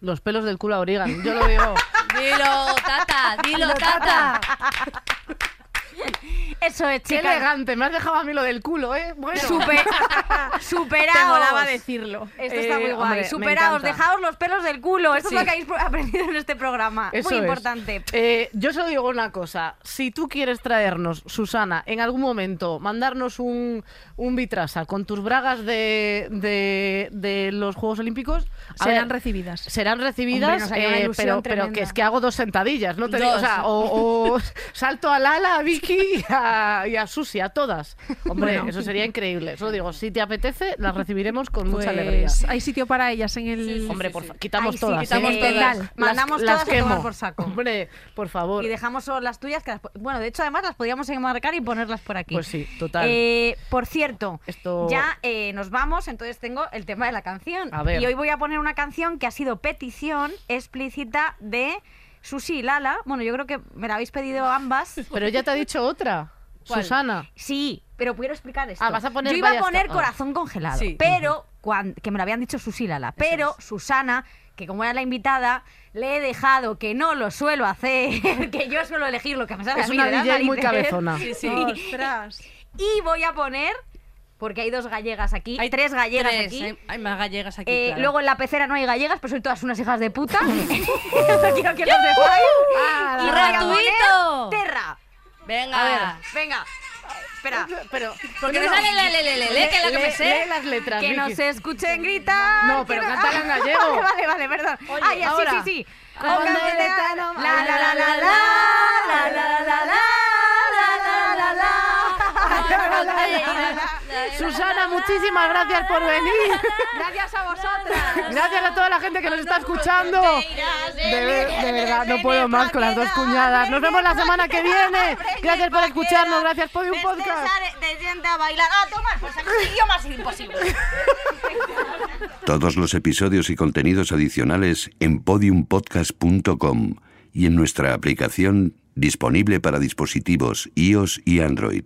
Los pelos del culo a origan, yo lo digo. <laughs> Dilo, tata, dilo, tata. <laughs> <laughs> Eso es, Qué chicas. elegante, me has dejado a mí lo del culo, ¿eh? Bueno. <laughs> Super, te superaos. molaba decirlo. Esto está Eh, muy guay. hombre, superaos, dejaos los pelos del culo. Esto Sí. es lo que habéis aprendido en este programa. Eso muy es. importante. Eh, yo solo digo una cosa. Si tú quieres traernos, Susana, en algún momento, mandarnos un, un vitrasa con tus bragas de, de, de los Juegos Olímpicos, Serán ver, recibidas. serán recibidas, eh, pero, pero que es que hago dos sentadillas, no te digo, o, sea, o, o <laughs> salto a Lala, a Vicky y a, y a Susi, a todas. Hombre, Bueno. eso sería increíble. Solo digo, si te apetece, las recibiremos con mucha Pues alegría. hay sitio para ellas en el. Sí, sí, Hombre, sí, por quitamos Ay, sí, todas. quitamos ¿eh? todas. Las- Mandamos las todas a tomar quemo. por saco. Hombre, por favor. Y dejamos solo las tuyas, que las bueno, de hecho además las podríamos enmarcar y ponerlas por aquí. Pues sí, total. Eh, por cierto, Esto- ya eh, nos vamos, entonces tengo el tema de la canción. A ver. Y hoy voy a poner una canción que ha sido petición explícita de Susi y Lala. Bueno, yo creo que me la habéis pedido ambas. <laughs> Pero ya te ha dicho otra. ¿Cuál? Susana. Sí, pero quiero explicar esto. Ah, vas a poner Yo iba a poner ah. corazón congelado, Sí. pero que me lo habían dicho Susi y Lala. Pero Susana, que como era la invitada, le he dejado que no lo suelo hacer, <laughs> que yo suelo elegir lo que me sale Es a mí una DJ muy cabezona. Sí, sí. <laughs> Ostras. Y voy a poner porque hay dos gallegas aquí, Hay tres gallegas tres, aquí. Hay, hay más gallegas aquí. Eh, claro. Luego en la pecera no hay gallegas, pero son todas unas hijas de puta. Eso quiero que lo sepáis. Ah, y la- ¡Gratuito! Terra. Venga. A ver, Venga, espera. Pero, Porque no, me no. sale le, le, le, le, le, que es lo que me sé. lee las letras, Que no se escuchen gritar. No, pero que cántala en gallego. Vale, vale, vale, perdón. Oye, Ay, así, ahora. sí, sí. La la la la la la la la la la la la la la Susana, muchísimas gracias por venir. Gracias a vosotras. Gracias a toda la gente que nos está escuchando. De, ver- de verdad, no puedo más con las dos cuñadas. Nos vemos la semana que viene. Gracias por escucharnos. Gracias por un podcast. Te sienta a bailar. Ah, toma, pues aquí yo más imposible. <laughs> Todos los episodios y contenidos adicionales en podiumpodcast.com y en nuestra aplicación disponible para dispositivos iOS y Android.